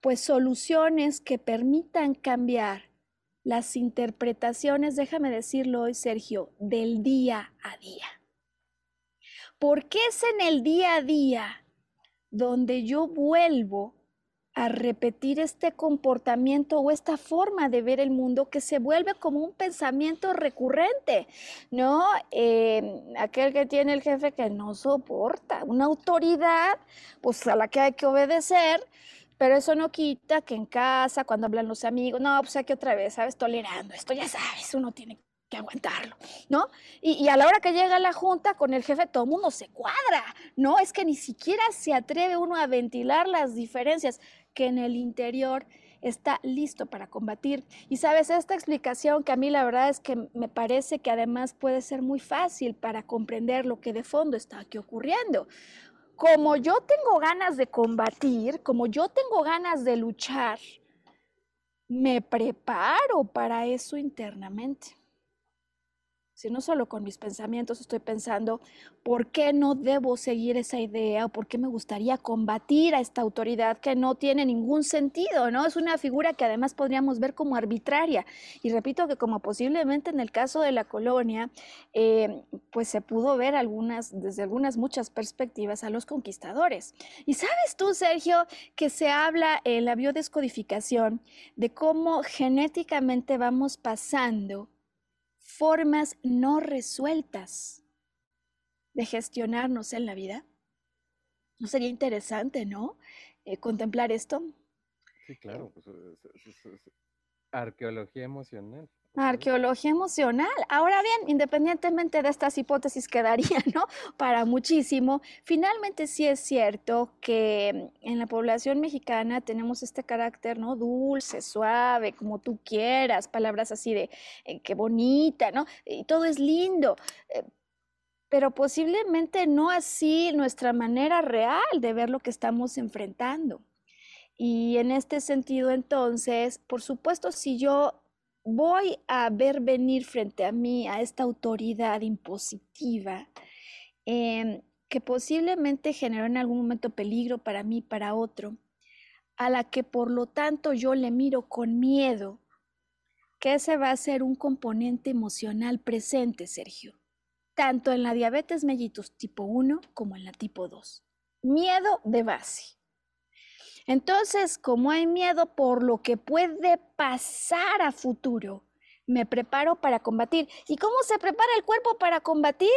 [SPEAKER 1] pues soluciones que permitan cambiar las interpretaciones, déjame decirlo hoy, Sergio, del día a día. Porque es en el día a día donde yo vuelvo a repetir este comportamiento o esta forma de ver el mundo que se vuelve como un pensamiento recurrente, ¿no? Eh, aquel que tiene el jefe que no soporta, una autoridad, pues a la que hay que obedecer, pero eso no quita que en casa, cuando hablan los amigos, no, pues que otra vez, ¿sabes? Tolerando esto, ya sabes, uno tiene que aguantarlo, ¿no? Y, a la hora que llega la junta con el jefe, todo el mundo se cuadra, ¿no? Es que ni siquiera se atreve uno a ventilar las diferencias que en el interior está listo para combatir. Y sabes, esta explicación que a mí la verdad es que me parece que además puede ser muy fácil para comprender lo que de fondo está aquí ocurriendo como yo tengo ganas de combatir, como yo tengo ganas de luchar, me preparo para eso internamente si no solo con mis pensamientos estoy pensando por qué no debo seguir esa idea o por qué me gustaría combatir a esta autoridad que no tiene ningún sentido, ¿no? Es una figura que además podríamos ver como arbitraria. Y repito que como posiblemente en el caso de la colonia, eh, pues se pudo ver algunas, desde algunas muchas perspectivas a los conquistadores. Y sabes tú, Sergio, que se habla en la biodescodificación de cómo genéticamente vamos pasando formas no resueltas de gestionarnos en la vida. ¿No sería interesante, no? Eh, contemplar esto.
[SPEAKER 2] Sí, claro, pues, arqueología emocional.
[SPEAKER 1] Arqueología emocional. Ahora bien, independientemente de estas hipótesis que daría, [laughs] ¿no? Para muchísimo, finalmente sí es cierto que en la población mexicana tenemos este carácter, ¿no? Dulce, suave, como tú quieras, palabras así de eh, qué bonita, ¿no? Y todo es lindo. Eh, pero posiblemente no así nuestra manera real de ver lo que estamos enfrentando. Y en este sentido, entonces, por supuesto, si yo voy a ver venir frente a mí a esta autoridad impositiva em, que posiblemente generó en algún momento peligro para mí, para otro, a la que por lo tanto yo le miro con miedo, que ese va a ser un componente emocional presente, Sergio, tanto en la diabetes mellitus tipo 1 como en la tipo 2. Miedo de base. Entonces, como hay miedo por lo que puede pasar a futuro, me preparo para combatir. ¿Y cómo se prepara el cuerpo para combatir?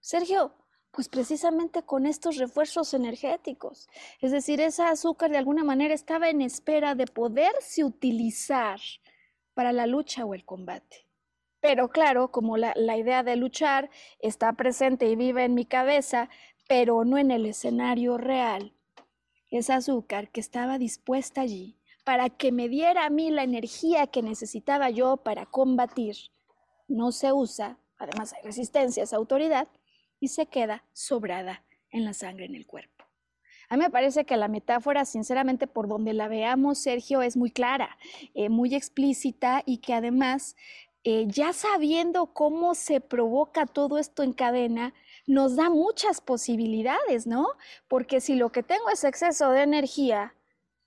[SPEAKER 1] Sergio, pues precisamente con estos refuerzos energéticos. Es decir, ese azúcar de alguna manera estaba en espera de poderse utilizar para la lucha o el combate. Pero claro, como la, la, idea de luchar está presente y vive en mi cabeza, pero no en el escenario real, es azúcar que estaba dispuesta allí para que me diera a mí la energía que necesitaba yo para combatir, no se usa, además hay resistencia a esa autoridad, y se queda sobrada en la sangre en el cuerpo. A mí me parece que la metáfora, sinceramente, por donde la veamos, Sergio, es muy clara, eh, muy explícita y que además, eh, ya sabiendo cómo se provoca todo esto en cadena, nos da muchas posibilidades, ¿no? Porque si lo que tengo es exceso de energía,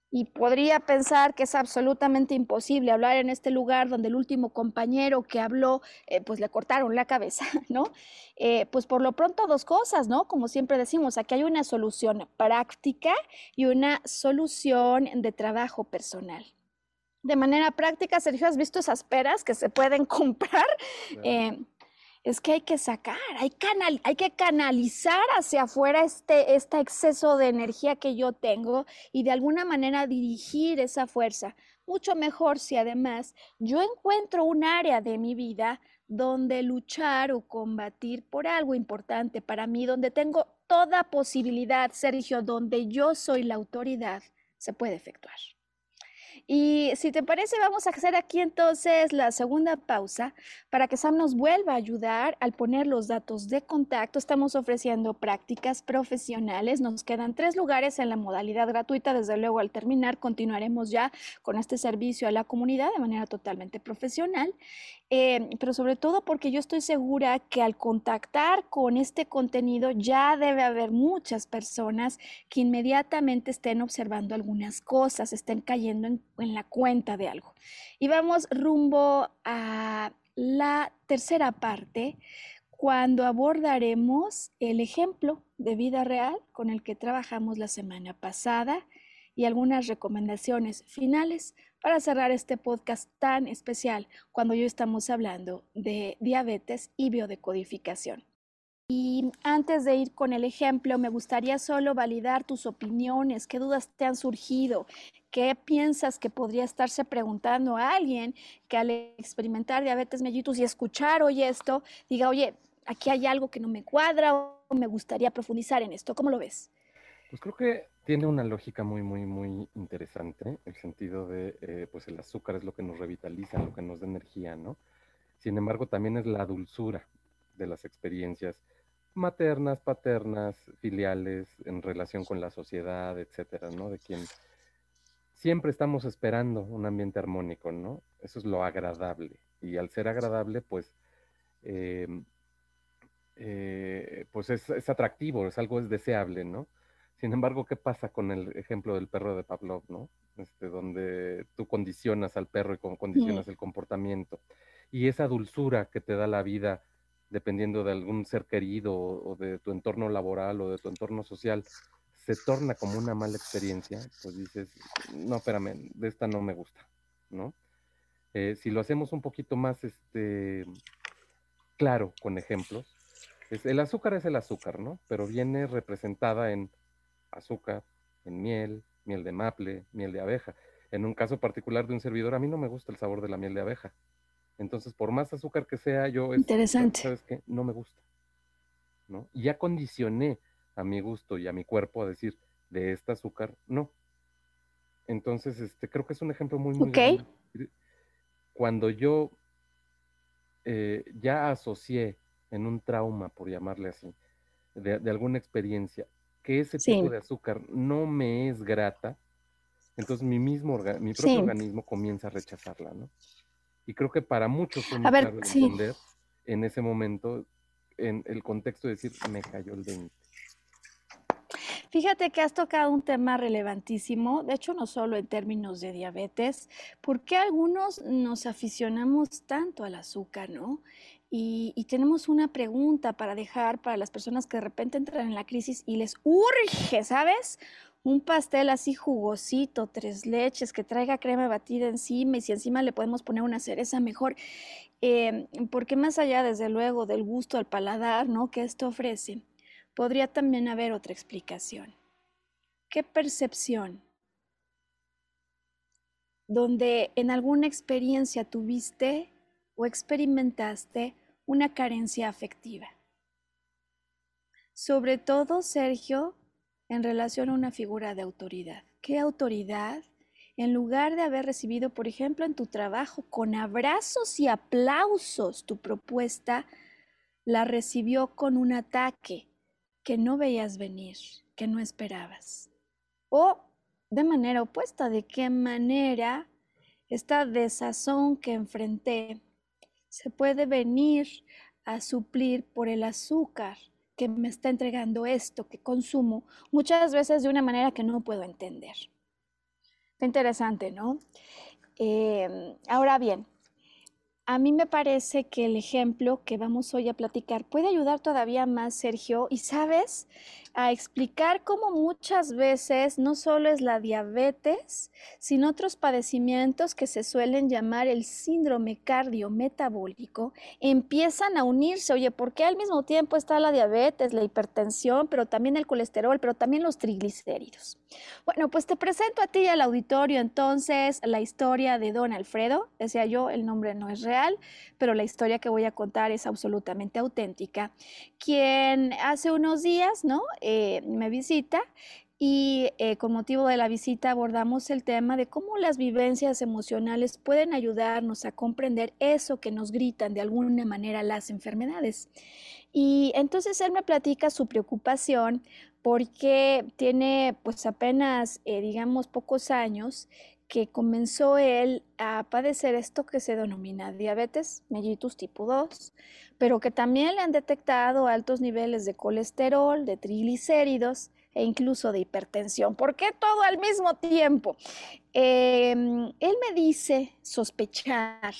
[SPEAKER 1] y podría pensar que es absolutamente imposible hablar en este lugar donde el último compañero que habló, eh, pues le cortaron la cabeza, [laughs] ¿no? Eh, pues por lo pronto dos cosas, ¿no? Como siempre decimos, aquí hay una solución práctica y una solución de trabajo personal. De manera práctica, Sergio, ¿has visto esas peras que se pueden [laughs] comprar? Eh, es que hay que sacar, hay, canal, hay que canalizar hacia afuera este, este exceso de energía que yo tengo y de alguna manera dirigir esa fuerza. Mucho mejor si además yo encuentro un área de mi vida donde luchar o combatir por algo importante para mí, donde tengo toda posibilidad, Sergio, donde yo soy la autoridad, se puede efectuar. Y si te parece, vamos a hacer aquí entonces la segunda pausa para que Sam nos vuelva a ayudar al poner los datos de contacto. Estamos ofreciendo prácticas profesionales. Nos quedan tres lugares en la modalidad gratuita. Desde luego, al terminar, continuaremos ya con este servicio a la comunidad de manera totalmente profesional. Eh, pero sobre todo porque yo estoy segura que al contactar con este contenido ya debe haber muchas personas que inmediatamente estén observando algunas cosas, estén cayendo en, en la cuenta de algo. Y vamos rumbo a la tercera parte cuando abordaremos el ejemplo de vida real con el que trabajamos la semana pasada y algunas recomendaciones finales para cerrar este podcast tan especial cuando hoy estamos hablando de diabetes y biodecodificación. Y antes de ir con el ejemplo, me gustaría solo validar tus opiniones, qué dudas te han surgido, qué piensas que podría estarse preguntando a alguien que al experimentar diabetes mellitus y escuchar hoy esto, diga, oye, aquí hay algo que no me cuadra o me gustaría profundizar en esto. ¿Cómo lo ves?
[SPEAKER 2] Pues creo que tiene una lógica muy, muy, muy interesante, el sentido de, eh, pues el azúcar es lo que nos revitaliza, lo que nos da energía, ¿no? Sin embargo, también es la dulzura de las experiencias maternas, paternas, filiales, en relación con la sociedad, etcétera, ¿no? De quien siempre estamos esperando un ambiente armónico, ¿no? Eso es lo agradable. Y al ser agradable, pues, em, eh, pues es, es, atractivo, es algo es deseable, ¿no? Sin embargo, ¿qué pasa con el ejemplo del perro de Pavlov, ¿no? Este, donde tú condicionas al perro y condicionas el comportamiento. Y esa dulzura que te da la vida, dependiendo de algún ser querido o, de tu entorno laboral o de tu entorno social, se torna como una mala experiencia, pues dices, no, espérame, de esta no me gusta, ¿no? Eh, si lo hacemos un poquito más este, claro con ejemplos, el azúcar es el azúcar, ¿no? Pero viene representada en azúcar, en miel, miel de maple, miel de abeja. En un caso particular de un servidor, a mí no me gusta el sabor de la miel de abeja. Entonces, por más azúcar que sea, yo...
[SPEAKER 1] Interesante.
[SPEAKER 2] ¿Sabes qué? No me gusta. ¿no? Y ya condicioné a mi gusto y a mi cuerpo a decir, de este azúcar, no. Entonces, este, creo que es un ejemplo muy, muy
[SPEAKER 1] okay.
[SPEAKER 2] Cuando yo eh, ya asocié en un trauma, por llamarle así, de, de alguna experiencia, que ese
[SPEAKER 1] Sí.
[SPEAKER 2] tipo de azúcar no me es grata, entonces mi mismo orga- mi propio
[SPEAKER 1] Sí.
[SPEAKER 2] organismo comienza a rechazarla, ¿no? Y creo que para muchos fue muy claro entender en ese momento, en el contexto de decir, me cayó el 20.
[SPEAKER 1] Fíjate que has tocado un tema relevantísimo, de hecho no solo en términos de diabetes, porque algunos nos aficionamos tanto al azúcar, ¿no? Y, tenemos una pregunta para dejar para las personas que de repente entran en la crisis y les urge, ¿sabes? Un pastel así jugosito, tres leches, que traiga crema batida encima y si encima le podemos poner una cereza mejor. Eh, porque más allá, desde luego, del gusto al paladar, ¿no? Que esto ofrece, podría también haber otra explicación. ¿Qué percepción? Donde en alguna experiencia tuviste o experimentaste una carencia afectiva. Sobre todo, Sergio, en relación a una figura de autoridad. ¿Qué autoridad? En lugar de haber recibido, por ejemplo, en tu trabajo con abrazos y aplausos tu propuesta, la recibió con un ataque, que no veías venir, que no esperabas. O de manera opuesta, de qué manera esta desazón que enfrenté se puede venir a suplir por el azúcar que me está entregando esto que consumo, muchas veces de una manera que no puedo entender. Está interesante, ¿no? Em, ahora bien, a mí me parece que el ejemplo que vamos hoy a platicar puede ayudar todavía más, Sergio, y sabes, a explicar cómo muchas veces no solo es la diabetes, sino otros padecimientos que se suelen llamar el síndrome cardiometabólico, empiezan a unirse. Oye, ¿por qué al mismo tiempo está la diabetes, la hipertensión, pero también el colesterol, pero también los triglicéridos? Bueno, pues te presento a ti y al auditorio entonces la historia de don Alfredo. Decía yo, el nombre no es real, pero la historia que voy a contar es absolutamente auténtica. Quien hace unos días, ¿no? Eh, me visita y eh, con motivo de la visita abordamos el tema de cómo las vivencias emocionales pueden ayudarnos a comprender eso que nos gritan de alguna manera las enfermedades. Y entonces él me platica su preocupación porque tiene pues apenas, eh, digamos, pocos años que comenzó él a padecer esto que se denomina diabetes mellitus tipo 2, pero que también le han detectado altos niveles de colesterol, de triglicéridos e incluso de hipertensión. ¿Por qué todo al mismo tiempo? Em, él me dice sospechar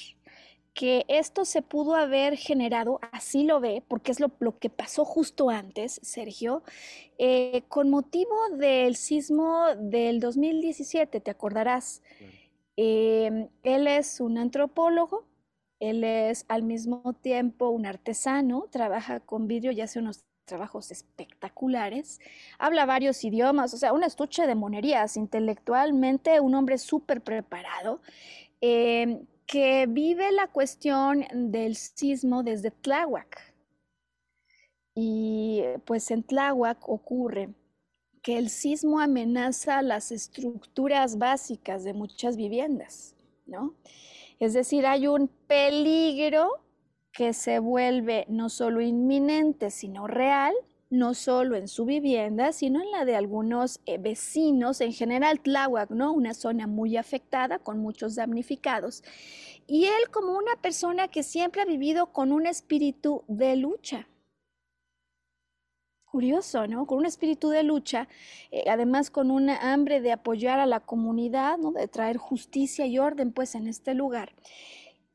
[SPEAKER 1] que esto se pudo haber generado, así lo ve, porque es lo, que pasó justo antes, Sergio, eh, con motivo del sismo del 2017, te acordarás. Em, él es un antropólogo, él es al mismo tiempo un artesano, trabaja con vidrio y hace unos trabajos espectaculares, habla varios idiomas, o sea, un estuche de monerías, intelectualmente un hombre súper preparado. Em, que vive la cuestión del sismo desde Tláhuac. Y pues en Tláhuac ocurre que el sismo amenaza las estructuras básicas de muchas viviendas, ¿no? Es decir, hay un peligro que se vuelve no solo inminente, sino real, no solo en su vivienda, sino en la de algunos eh, vecinos, en general Tláhuac, ¿no? Una zona muy afectada, con muchos damnificados. Y él como una persona que siempre ha vivido con un espíritu de lucha. Curioso, ¿no? Con un espíritu de lucha, eh, además con una hambre de apoyar a la comunidad, ¿no? De traer justicia y orden, pues, en este lugar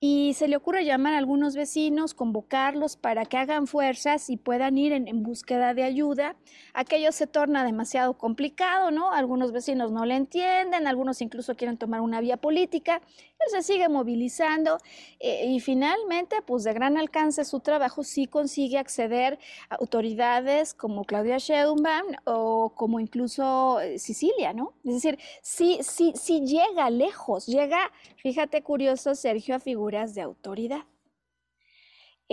[SPEAKER 1] y se le ocurre llamar a algunos vecinos, convocarlos para que hagan fuerzas y puedan ir en, búsqueda de ayuda. Aquello se torna demasiado complicado, ¿no? Algunos vecinos no le entienden, algunos incluso quieren tomar una vía política. Él se sigue movilizando eh, y finalmente, pues de gran alcance su trabajo sí consigue acceder a autoridades como Claudia Sheinbaum o como incluso eh, Sicilia, ¿no? Es decir, sí, sí, sí llega lejos, llega, fíjate curioso, Sergio, a figurar de autoridad.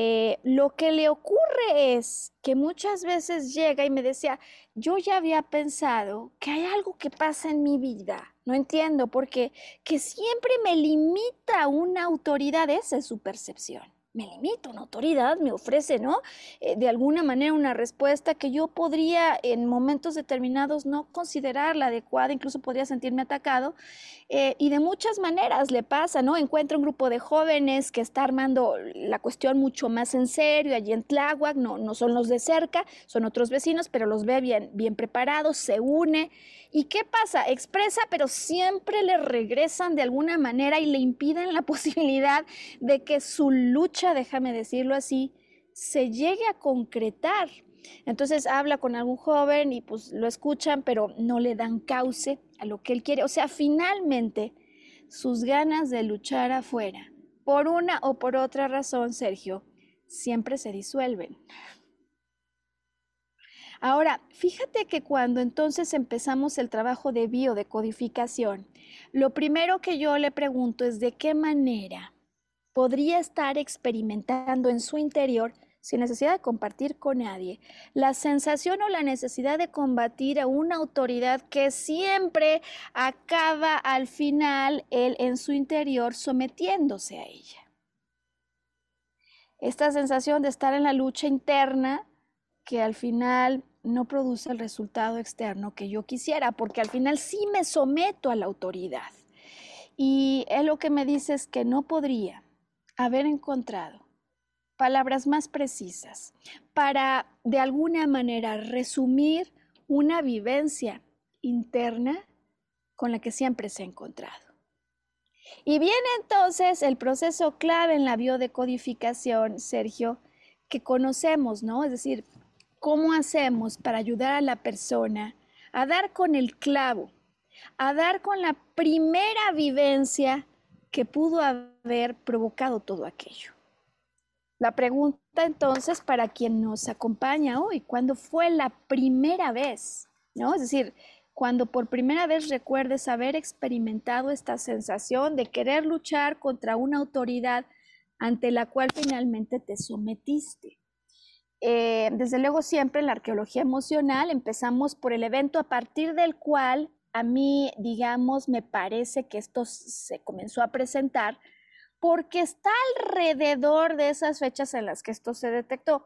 [SPEAKER 1] Eh, lo que le ocurre es que muchas veces llega y me decía, yo ya había pensado que hay algo que pasa en mi vida, no entiendo, porque que siempre me limita una autoridad, esa es su percepción. me limita, una autoridad me ofrece, ¿no? Eh, de alguna manera una respuesta que yo podría en momentos determinados no considerar la adecuada, incluso podría sentirme atacado. Eh, y de muchas maneras le pasa, ¿no? Encuentra un grupo de jóvenes que está armando la cuestión mucho más en serio allí en Tláhuac, no, no son los de cerca, son otros vecinos, pero los ve bien, bien preparados, se une. ¿Y qué pasa? Expresa, pero siempre le regresan de alguna manera y le impiden la [laughs] posibilidad de que su lucha, déjame decirlo así, se llegue a concretar. Entonces habla con algún joven y pues lo escuchan, pero no le dan cauce a lo que él quiere. O sea, finalmente sus ganas de luchar afuera, por una o por otra razón, Sergio, siempre se disuelven. Ahora, fíjate que cuando entonces empezamos el trabajo de biodecodificación, lo primero que yo le pregunto es de qué manera podría estar experimentando en su interior, sin necesidad de compartir con nadie, la sensación o la necesidad de combatir a una autoridad que siempre acaba al final él en su interior sometiéndose a ella. Esta sensación de estar en la lucha interna que al final no produce el resultado externo que yo quisiera, porque al final sí me someto a la autoridad. Y él lo que me dice es que no podría haber encontrado palabras más precisas para de alguna manera resumir una vivencia interna con la que siempre se ha encontrado. Y viene entonces el proceso clave en la biodecodificación, Sergio, que conocemos, ¿no? Es decir, ¿Cómo hacemos para ayudar a la persona a dar con el clavo, a dar con la primera vivencia que pudo haber provocado todo aquello? La pregunta entonces para quien nos acompaña hoy, ¿cuándo fue la primera vez? ¿No? Es decir, cuando por primera vez recuerdes haber experimentado esta sensación de querer luchar contra una autoridad ante la cual finalmente te sometiste. Eh, desde luego siempre en la arqueología emocional empezamos por el evento a partir del cual a mí, digamos, me parece que esto se comenzó a presentar porque está alrededor de esas fechas en las que esto se detectó.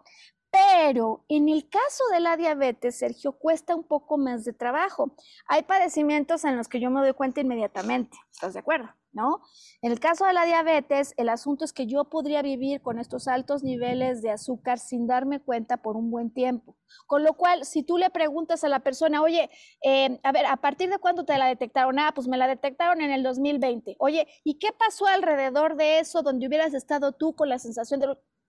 [SPEAKER 1] Pero en el caso de la diabetes, Sergio, cuesta un poco más de trabajo. Hay padecimientos en los que yo me doy cuenta inmediatamente, ¿estás de acuerdo? ¿No? En el caso de la diabetes, el asunto es que yo podría vivir con estos altos niveles de azúcar sin darme cuenta por un buen tiempo. Con lo cual, si tú le preguntas a la persona, oye, eh, a ver, ¿a partir de cuándo te la detectaron? Ah, pues me la detectaron en el 2020. Oye, ¿y qué pasó alrededor de eso donde hubieras estado tú con la sensación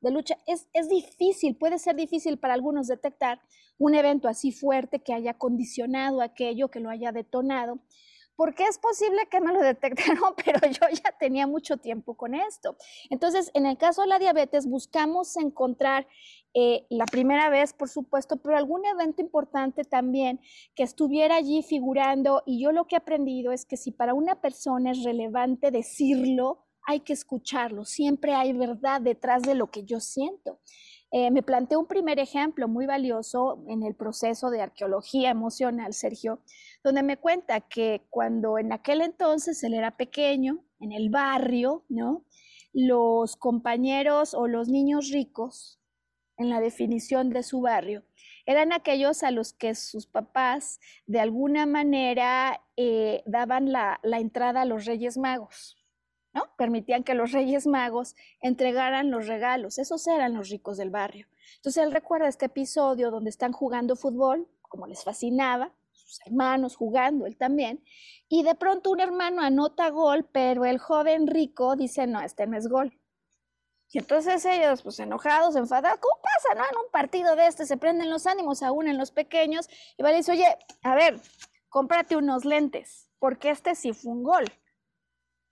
[SPEAKER 1] de lucha, es, es difícil, puede ser difícil para algunos detectar un evento así fuerte que haya condicionado aquello, que lo haya detonado, porque es posible que me lo detectaron, [laughs] pero yo ya tenía mucho tiempo con esto. Entonces, en el caso de la diabetes, buscamos encontrar eh, la primera vez, por supuesto, pero algún evento importante también que estuviera allí figurando. Y yo lo que he aprendido es que si para una persona es relevante decirlo, hay que escucharlo, siempre hay verdad detrás de lo que yo siento. Eh, me planteó un primer ejemplo muy valioso en el proceso de arqueología emocional, Sergio, donde me cuenta que cuando en aquel entonces él era pequeño, en el barrio, ¿no? Los compañeros o los niños ricos, en la definición de su barrio, eran aquellos a los que sus papás de alguna manera eh, daban la entrada a los Reyes Magos. ¿No? Permitían que los reyes magos entregaran los regalos. Esos eran los ricos del barrio. Entonces él recuerda este episodio donde están jugando fútbol, como les fascinaba, sus hermanos jugando, él también, y de pronto un hermano anota gol, pero el joven rico dice, no, este no es gol. Y entonces ellos, pues enojados, enfadados, ¿cómo pasa, no? En un partido de este se prenden los ánimos aún en los pequeños, y va y dice, oye, a ver, cómprate unos lentes, porque este sí fue un gol.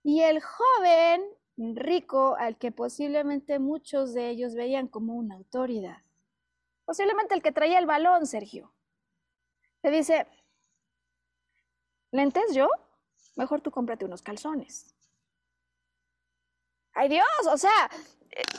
[SPEAKER 1] Y el joven rico, al que posiblemente muchos de ellos veían como una autoridad, posiblemente el que traía el balón, Sergio, le dice, ¿lentes yo? Mejor tú cómprate unos calzones. ¡Ay Dios! O sea,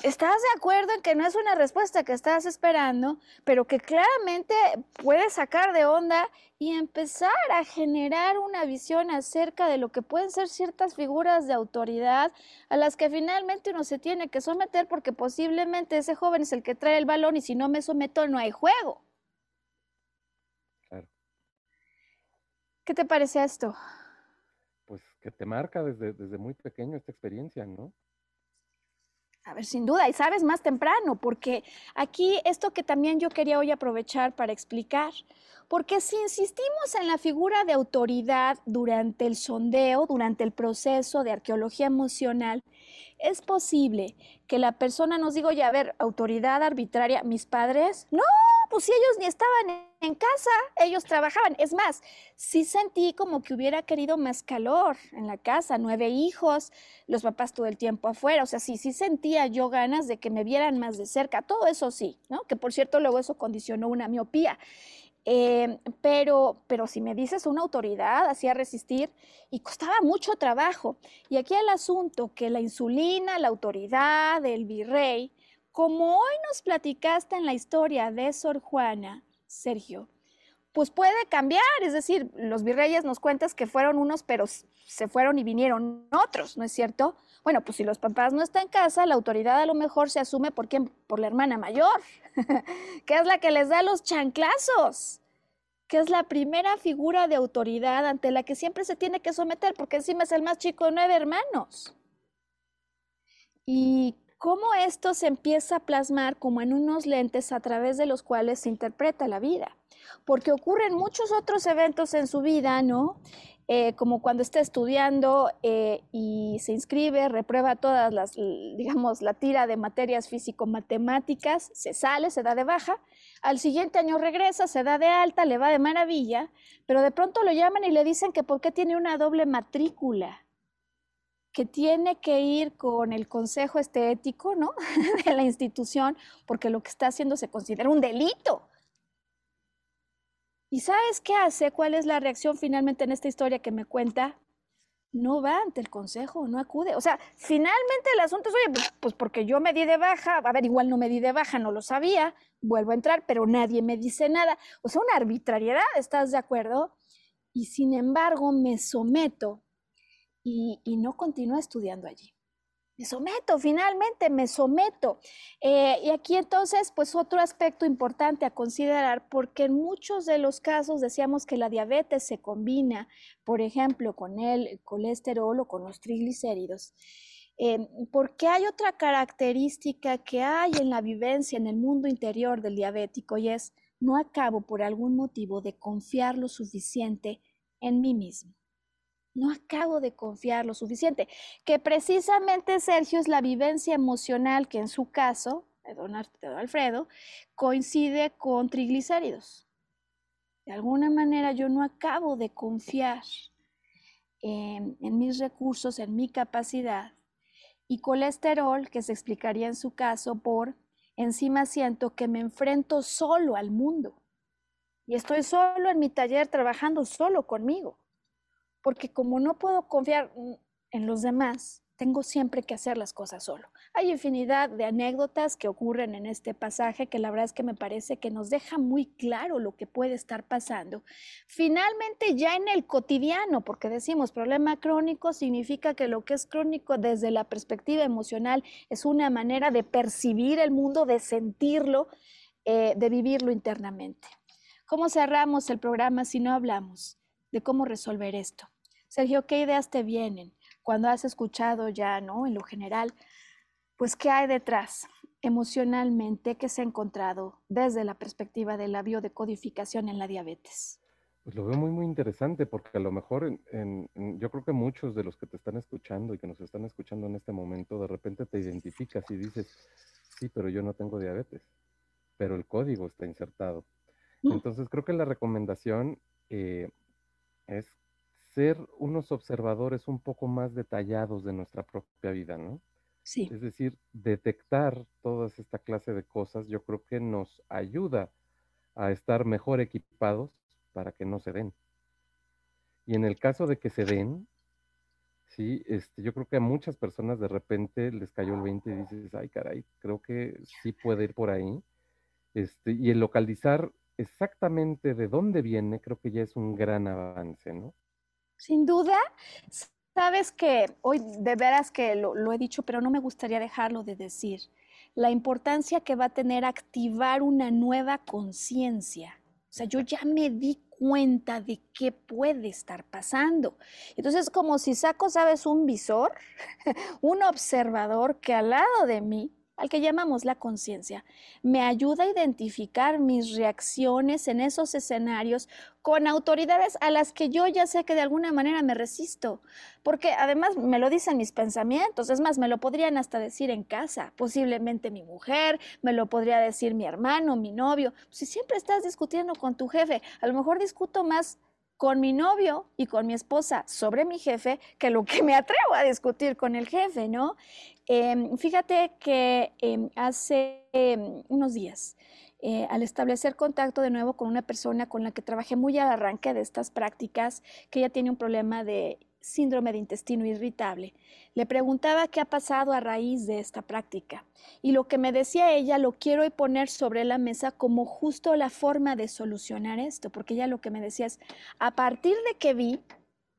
[SPEAKER 1] estás de acuerdo en que no es una respuesta que estás esperando, pero que claramente puedes sacar de onda y empezar a generar una visión acerca de lo que pueden ser ciertas figuras de autoridad a las que finalmente uno se tiene que someter porque posiblemente ese joven es el que trae el balón y si no me someto no hay juego. Claro. ¿Qué te parece esto?
[SPEAKER 2] Pues que te marca desde, desde muy pequeño esta experiencia, ¿no?
[SPEAKER 1] A ver, sin duda, y sabes más temprano, porque aquí esto que también yo quería hoy aprovechar para explicar, porque si insistimos en la figura de autoridad durante el sondeo, durante el proceso de arqueología emocional, es posible que la persona nos diga, oye, a ver, autoridad arbitraria, mis padres, no, pues si ellos ni estaban en casa, ellos trabajaban. Es más, sí sentí como que hubiera querido más calor en la casa, nueve hijos, los papás todo el tiempo afuera, o sea, sí, sí sentía yo ganas de que me vieran más de cerca, todo eso sí, ¿no? Que por cierto luego eso condicionó una miopía. Eh, pero, pero si me dices una autoridad, hacía resistir y costaba mucho trabajo. Y aquí el asunto que la insulina, la autoridad, el virrey, como hoy nos platicaste en la historia de Sor Juana, Sergio, pues puede cambiar, es decir, los virreyes nos cuentas que fueron unos, pero se fueron y vinieron otros, ¿no es cierto? Bueno, pues si los papás no están en casa, la autoridad a lo mejor se asume por quién, por la hermana mayor, [laughs] que es la que les da los chanclazos, que es la primera figura de autoridad ante la que siempre se tiene que someter, porque encima es el más chico de nueve hermanos. Y cómo esto se empieza a plasmar como en unos lentes a través de los cuales se interpreta la vida. Porque ocurren muchos otros eventos en su vida, ¿no? Eh, como cuando está estudiando eh, y se inscribe, reprueba todas las, digamos, la tira de materias físico-matemáticas, se sale, se da de baja, al siguiente año regresa, se da de alta, le va de maravilla, pero de pronto lo llaman y le dicen que por qué tiene una doble matrícula que tiene que ir con el consejo estético, ¿no? [laughs] de la institución, porque lo que está haciendo se considera un delito. ¿Y sabes qué hace? ¿Cuál es la reacción finalmente en esta historia que me cuenta? No va ante el consejo, no acude. O sea, finalmente el asunto es, oye, pues, pues porque yo me di de baja, a ver, igual no me di de baja, no lo sabía, vuelvo a entrar, pero nadie me dice nada. O sea, una arbitrariedad, ¿estás de acuerdo? Y sin embargo me someto y, no continúa estudiando allí. Me someto, finalmente me someto. Eh, y aquí entonces, pues otro aspecto importante a considerar, porque en muchos de los casos decíamos que la diabetes se combina, por ejemplo, con el colesterol o con los triglicéridos. Eh, porque hay otra característica que hay en la vivencia en el mundo interior del diabético y es no acabo por algún motivo de confiar lo suficiente en mí mismo no acabo de confiar lo suficiente, que precisamente Sergio es la vivencia emocional que en su caso, de don, Alfredo, coincide con triglicéridos. De alguna manera yo no acabo de confiar en mis recursos, en mi capacidad, y colesterol, que se explicaría en su caso por encima siento que me enfrento solo al mundo y estoy solo en mi taller trabajando solo conmigo porque como no puedo confiar en los demás, tengo siempre que hacer las cosas solo. Hay infinidad de anécdotas que ocurren en este pasaje que la verdad es que me parece que nos deja muy claro lo que puede estar pasando. Finalmente, ya en el cotidiano, porque decimos problema crónico significa que lo que es crónico desde la perspectiva emocional es una manera de percibir el mundo, de sentirlo, eh, de vivirlo internamente. ¿Cómo cerramos el programa si no hablamos de cómo resolver esto? Sergio, ¿qué ideas te vienen cuando has escuchado ya, ¿no? En lo general, pues, ¿qué hay detrás emocionalmente que se ha encontrado desde la perspectiva de la biodecodificación en la diabetes?
[SPEAKER 2] Pues lo veo muy, muy interesante porque a lo mejor en, yo creo que muchos de los que te están escuchando y que nos están escuchando en este momento, de repente te identificas y dices, sí, pero yo no tengo diabetes, pero el código está insertado. Mm. Entonces creo que la recomendación eh, es ser unos observadores un poco más detallados de nuestra propia vida, ¿no?
[SPEAKER 1] Sí.
[SPEAKER 2] Es decir, detectar toda esta clase de cosas, yo creo que nos ayuda a estar mejor equipados para que no se den. Y en el caso de que se den, Sí, este, yo creo que a muchas personas de repente les cayó el 20 y dices, ay, caray, creo que sí puede ir por ahí. Este, y el localizar exactamente de dónde viene, creo que ya es un gran avance, ¿no?
[SPEAKER 1] Sin duda, sabes que hoy de veras que lo, he dicho, pero no me gustaría dejarlo de decir, la importancia que va a tener activar una nueva conciencia. O sea, yo ya me di cuenta de qué puede estar pasando. Entonces, como si saco, sabes, un visor, [laughs] un observador que al lado de mí al que llamamos la conciencia, me ayuda a identificar mis reacciones en esos escenarios con autoridades a las que yo ya sé que de alguna manera me resisto, porque además me lo dicen mis pensamientos, es más, me lo podrían hasta decir en casa, posiblemente mi mujer, me lo podría decir mi hermano, mi novio, si siempre estás discutiendo con tu jefe, a lo mejor discuto más con mi novio y con mi esposa sobre mi jefe que lo que me atrevo a discutir con el jefe, ¿no? Em, fíjate que em, hace em, unos días, eh, al establecer contacto de nuevo con una persona con la que trabajé muy al arranque de estas prácticas, que ella tiene un problema de síndrome de intestino irritable. Le preguntaba qué ha pasado a raíz de esta práctica y lo que me decía ella lo quiero poner sobre la mesa como justo la forma de solucionar esto, porque ella lo que me decía es, a partir de que vi,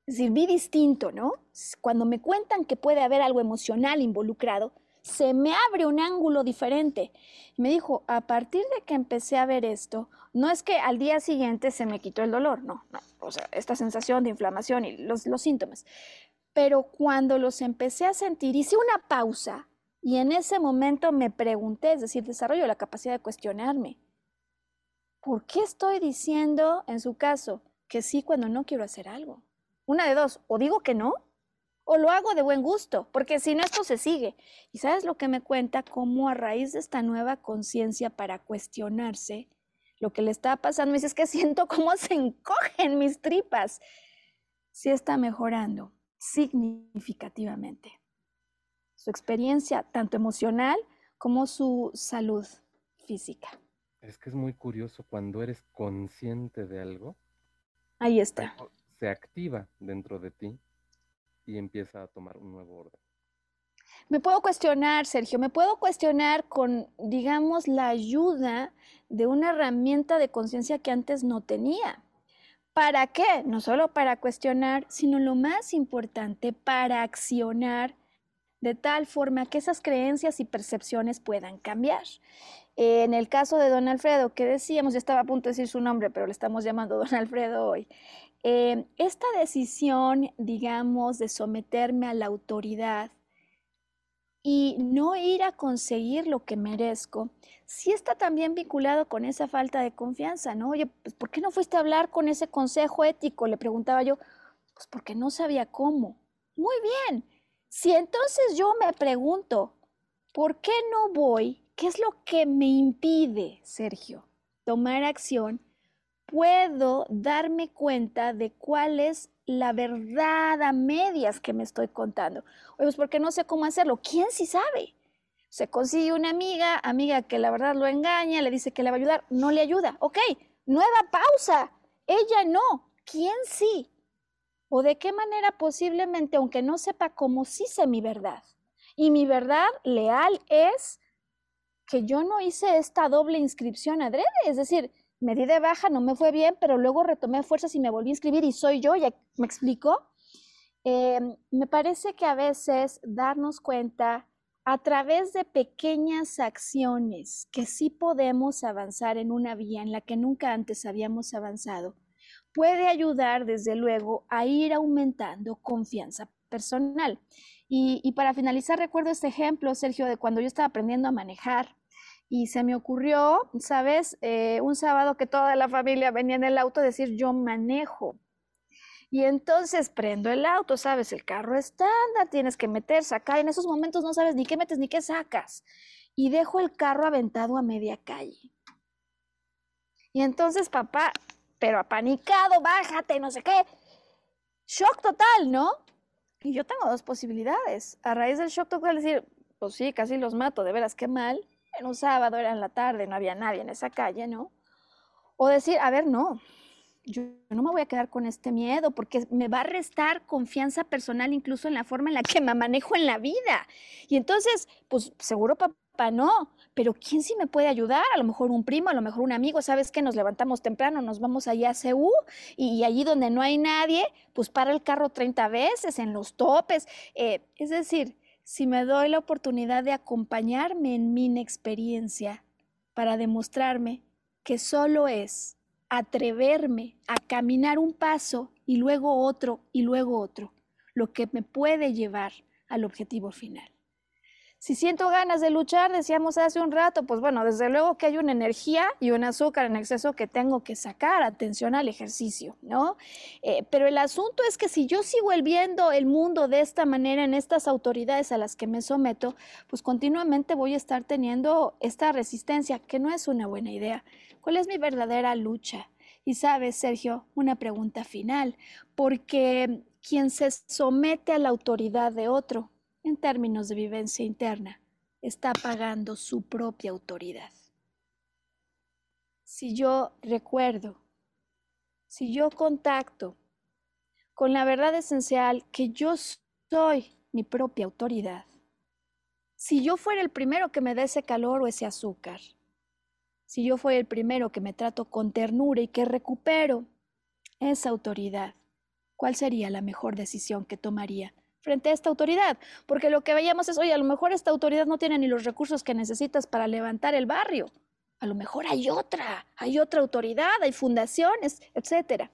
[SPEAKER 1] vi distinto, ¿no? Cuando me cuentan que puede haber algo emocional involucrado, se me abre un ángulo diferente. me dijo, a partir de que empecé a ver esto, no es que al día siguiente se me quitó el dolor, no, no, o sea, esta sensación de inflamación y los, los síntomas. Pero cuando los empecé a sentir, hice una pausa y en ese momento me pregunté, es decir, desarrollo la capacidad de cuestionarme. ¿Por qué estoy diciendo, en su caso, que sí cuando no quiero hacer algo? Una de dos, o digo que no, o lo hago de buen gusto, porque si no esto se sigue. Y sabes lo que me cuenta, cómo a raíz de esta nueva conciencia para cuestionarse, lo que le está pasando, me dice, es que siento cómo se encogen mis tripas. Sí está mejorando significativamente. Su experiencia, tanto emocional como su salud física.
[SPEAKER 2] Es que es muy curioso cuando eres consciente de algo.
[SPEAKER 1] Ahí está.
[SPEAKER 2] Se activa dentro de ti y empieza a tomar un nuevo orden.
[SPEAKER 1] Me puedo cuestionar, Sergio, me puedo cuestionar con, digamos, la ayuda de una herramienta de conciencia que antes no tenía. ¿Para qué? No solo para cuestionar, sino lo más importante, para accionar de tal forma que esas creencias y percepciones puedan cambiar. En el caso de don Alfredo, que decíamos, ya estaba a punto de decir su nombre, pero le estamos llamando don Alfredo hoy, eh, esta decisión, digamos, de someterme a la autoridad y no ir a conseguir lo que merezco, sí está también vinculado con esa falta de confianza, ¿no? Oye, pues, ¿por qué no fuiste a hablar con ese consejo ético? Le preguntaba yo, pues porque no sabía cómo. Muy bien. Si entonces yo me pregunto, ¿por qué no voy? ¿Qué es lo que me impide, Sergio, tomar acción? Puedo darme cuenta de cuál es la verdad a medias que me estoy contando. Oye, pues porque no sé cómo hacerlo. ¿Quién sí sabe? Se consigue una amiga, amiga que la verdad lo engaña, le dice que le va a ayudar, no le ayuda. Ok, nueva pausa. Ella no. ¿Quién sí? ¿O de qué manera posiblemente, aunque no sepa cómo, sí sé mi verdad? Y mi verdad leal es que yo no hice esta doble inscripción adrede, es decir, me di de baja, no me fue bien, pero luego retomé fuerzas y me volví a inscribir y soy yo, ¿ya me explico? Em, me parece que a veces darnos cuenta a través de pequeñas acciones que sí podemos avanzar en una vía en la que nunca antes habíamos avanzado, puede ayudar desde luego a ir aumentando confianza personal. Y, y para finalizar, recuerdo este ejemplo, Sergio, de cuando yo estaba aprendiendo a manejar y se me ocurrió, ¿sabes? Eh, un sábado que toda la familia venía en el auto decir, yo manejo. Y entonces prendo el auto, ¿sabes? El carro estándar, tienes que meter, sacar. En esos momentos no sabes ni qué metes ni qué sacas. Y dejo el carro aventado a media calle. Y entonces papá, pero apanicado, bájate, no sé qué. Shock total, ¿no? Y yo tengo dos posibilidades. A raíz del shock total, decir, pues sí, casi los mato, de veras, qué mal un sábado, era en la tarde, no había nadie en esa calle, ¿no? O decir, a ver, no, yo no me voy a quedar con este miedo porque me va a restar confianza personal incluso en la forma en la que me manejo en la vida. Y entonces, pues seguro papá no, pero ¿quién sí me puede ayudar? A lo mejor un primo, a lo mejor un amigo, ¿sabes qué? Nos levantamos temprano, nos vamos allá a CU y, allí donde no hay nadie, pues para el carro 30 veces en los topes. Eh, es decir, si me doy la oportunidad de acompañarme en mi experiencia para demostrarme que solo es atreverme a caminar un paso y luego otro y luego otro, lo que me puede llevar al objetivo final. Si siento ganas de luchar, decíamos hace un rato, pues bueno, desde luego que hay una energía y un azúcar en exceso que tengo que sacar, atención al ejercicio, ¿no? Eh, pero el asunto es que si yo sigo viendo el mundo de esta manera en estas autoridades a las que me someto, pues continuamente voy a estar teniendo esta resistencia, que no es una buena idea. ¿Cuál es mi verdadera lucha? Y sabes, Sergio, una pregunta final, porque quien se somete a la autoridad de otro en términos de vivencia interna, está pagando su propia autoridad. Si yo recuerdo, si yo contacto con la verdad esencial que yo soy mi propia autoridad, si yo fuera el primero que me dé ese calor o ese azúcar, si yo fuera el primero que me trato con ternura y que recupero esa autoridad, ¿cuál sería la mejor decisión que tomaría? Frente a esta autoridad, porque lo que veíamos es, oye, a lo mejor esta autoridad no tiene ni los recursos que necesitas para levantar el barrio. A lo mejor hay otra, hay otra autoridad, hay fundaciones, etcétera.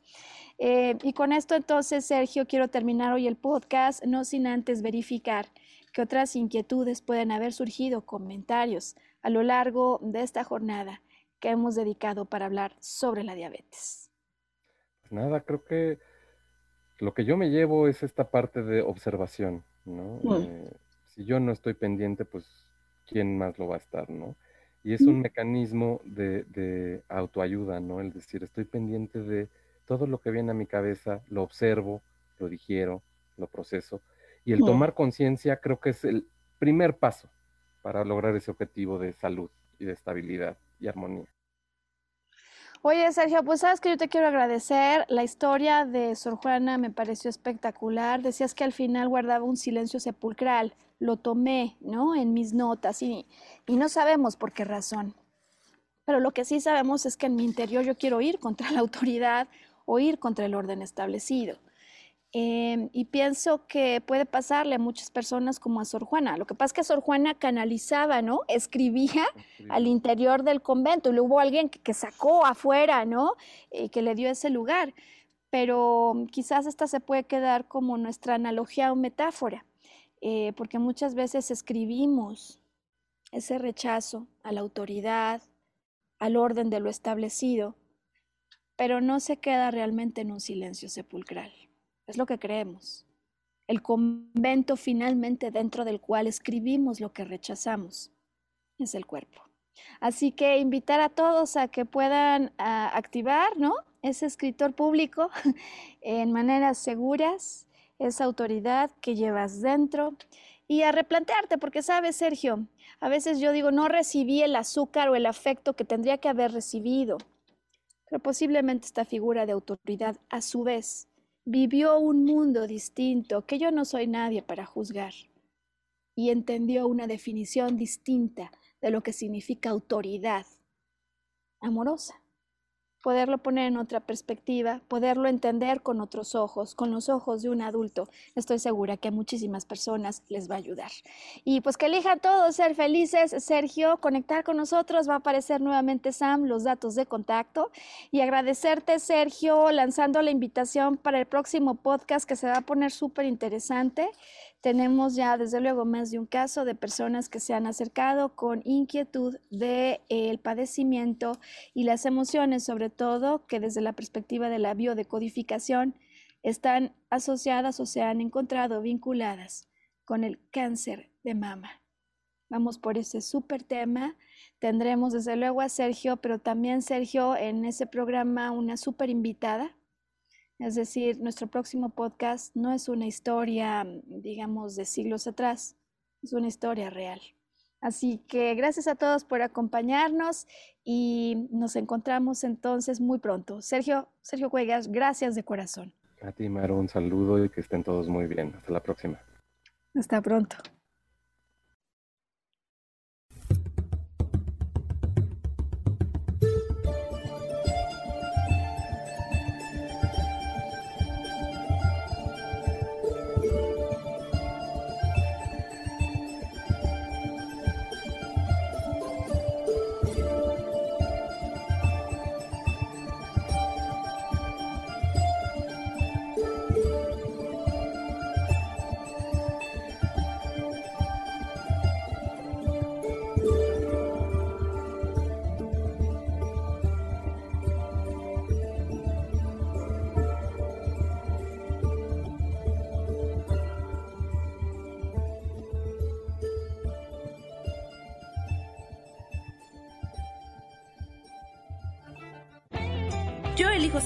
[SPEAKER 1] Eh, y con esto entonces, Sergio, quiero terminar hoy el podcast, no sin antes verificar que otras inquietudes pueden haber surgido, comentarios a lo largo de esta jornada que hemos dedicado para hablar sobre la diabetes.
[SPEAKER 2] Pues nada, creo que lo que yo me llevo es esta parte de observación, ¿no? Mm. Eh, si yo no estoy pendiente, pues quién más lo va a estar, ¿no? Y es un mm. mecanismo de, autoayuda, ¿no? El decir, estoy pendiente de todo lo que viene a mi cabeza, lo observo, lo digiero, lo proceso. Y el mm. tomar conciencia creo que es el primer paso para lograr ese objetivo de salud y de estabilidad y armonía.
[SPEAKER 1] Oye, Sergio, pues sabes que yo te quiero agradecer. La historia de Sor Juana me pareció espectacular. Decías que al final guardaba un silencio sepulcral. Lo tomé, ¿no? En mis notas y, y no sabemos por qué razón. Pero lo que sí sabemos es que en mi interior yo quiero ir contra la autoridad o ir contra el orden establecido. Em, y pienso que puede pasarle a muchas personas como a Sor Juana. Lo que pasa es que Sor Juana canalizaba, ¿no? Escribía al interior del convento y luego hubo alguien que, sacó afuera, ¿no? Y que le dio ese lugar. Pero quizás esta se puede quedar como nuestra analogía o metáfora, eh, porque muchas veces escribimos ese rechazo a la autoridad, al orden de lo establecido, pero no se queda realmente en un silencio sepulcral. Es lo que creemos. El convento finalmente dentro del cual escribimos lo que rechazamos es el cuerpo. Así que invitar a todos a que puedan ah, activar, ¿no? Ese escritor público [laughs] en maneras seguras, esa autoridad que llevas dentro y a replantearte, porque sabes, Sergio, a veces yo digo, no recibí el azúcar o el afecto que tendría que haber recibido, pero posiblemente esta figura de autoridad a su vez vivió un mundo distinto que yo no soy nadie para juzgar. Y entendió una definición distinta de lo que significa autoridad amorosa poderlo poner en otra perspectiva, poderlo entender con otros ojos, con los ojos de un adulto. Estoy segura que a muchísimas personas les va a ayudar. Y pues que elijan todos ser felices. Sergio, conectar con nosotros, va a aparecer nuevamente Sam, los datos de contacto. Y agradecerte, Sergio, lanzando la invitación para el próximo podcast que se va a poner súper interesante. Tenemos ya desde luego más de un caso de personas que se han acercado con inquietud el padecimiento y las emociones, sobre todo que desde la perspectiva de la biodecodificación están asociadas o se han encontrado vinculadas con el cáncer de mama. Vamos por ese súper tema. Tendremos desde luego a Sergio, pero también Sergio en ese programa una súper invitada es decir, nuestro próximo podcast no es una historia, digamos, de siglos atrás, es una historia real. Así que gracias a todos por acompañarnos y nos encontramos entonces muy pronto. Sergio, Sergio Cuegas, gracias de corazón.
[SPEAKER 2] A ti, Maro, un saludo y que estén todos muy bien. Hasta la próxima.
[SPEAKER 1] Hasta pronto.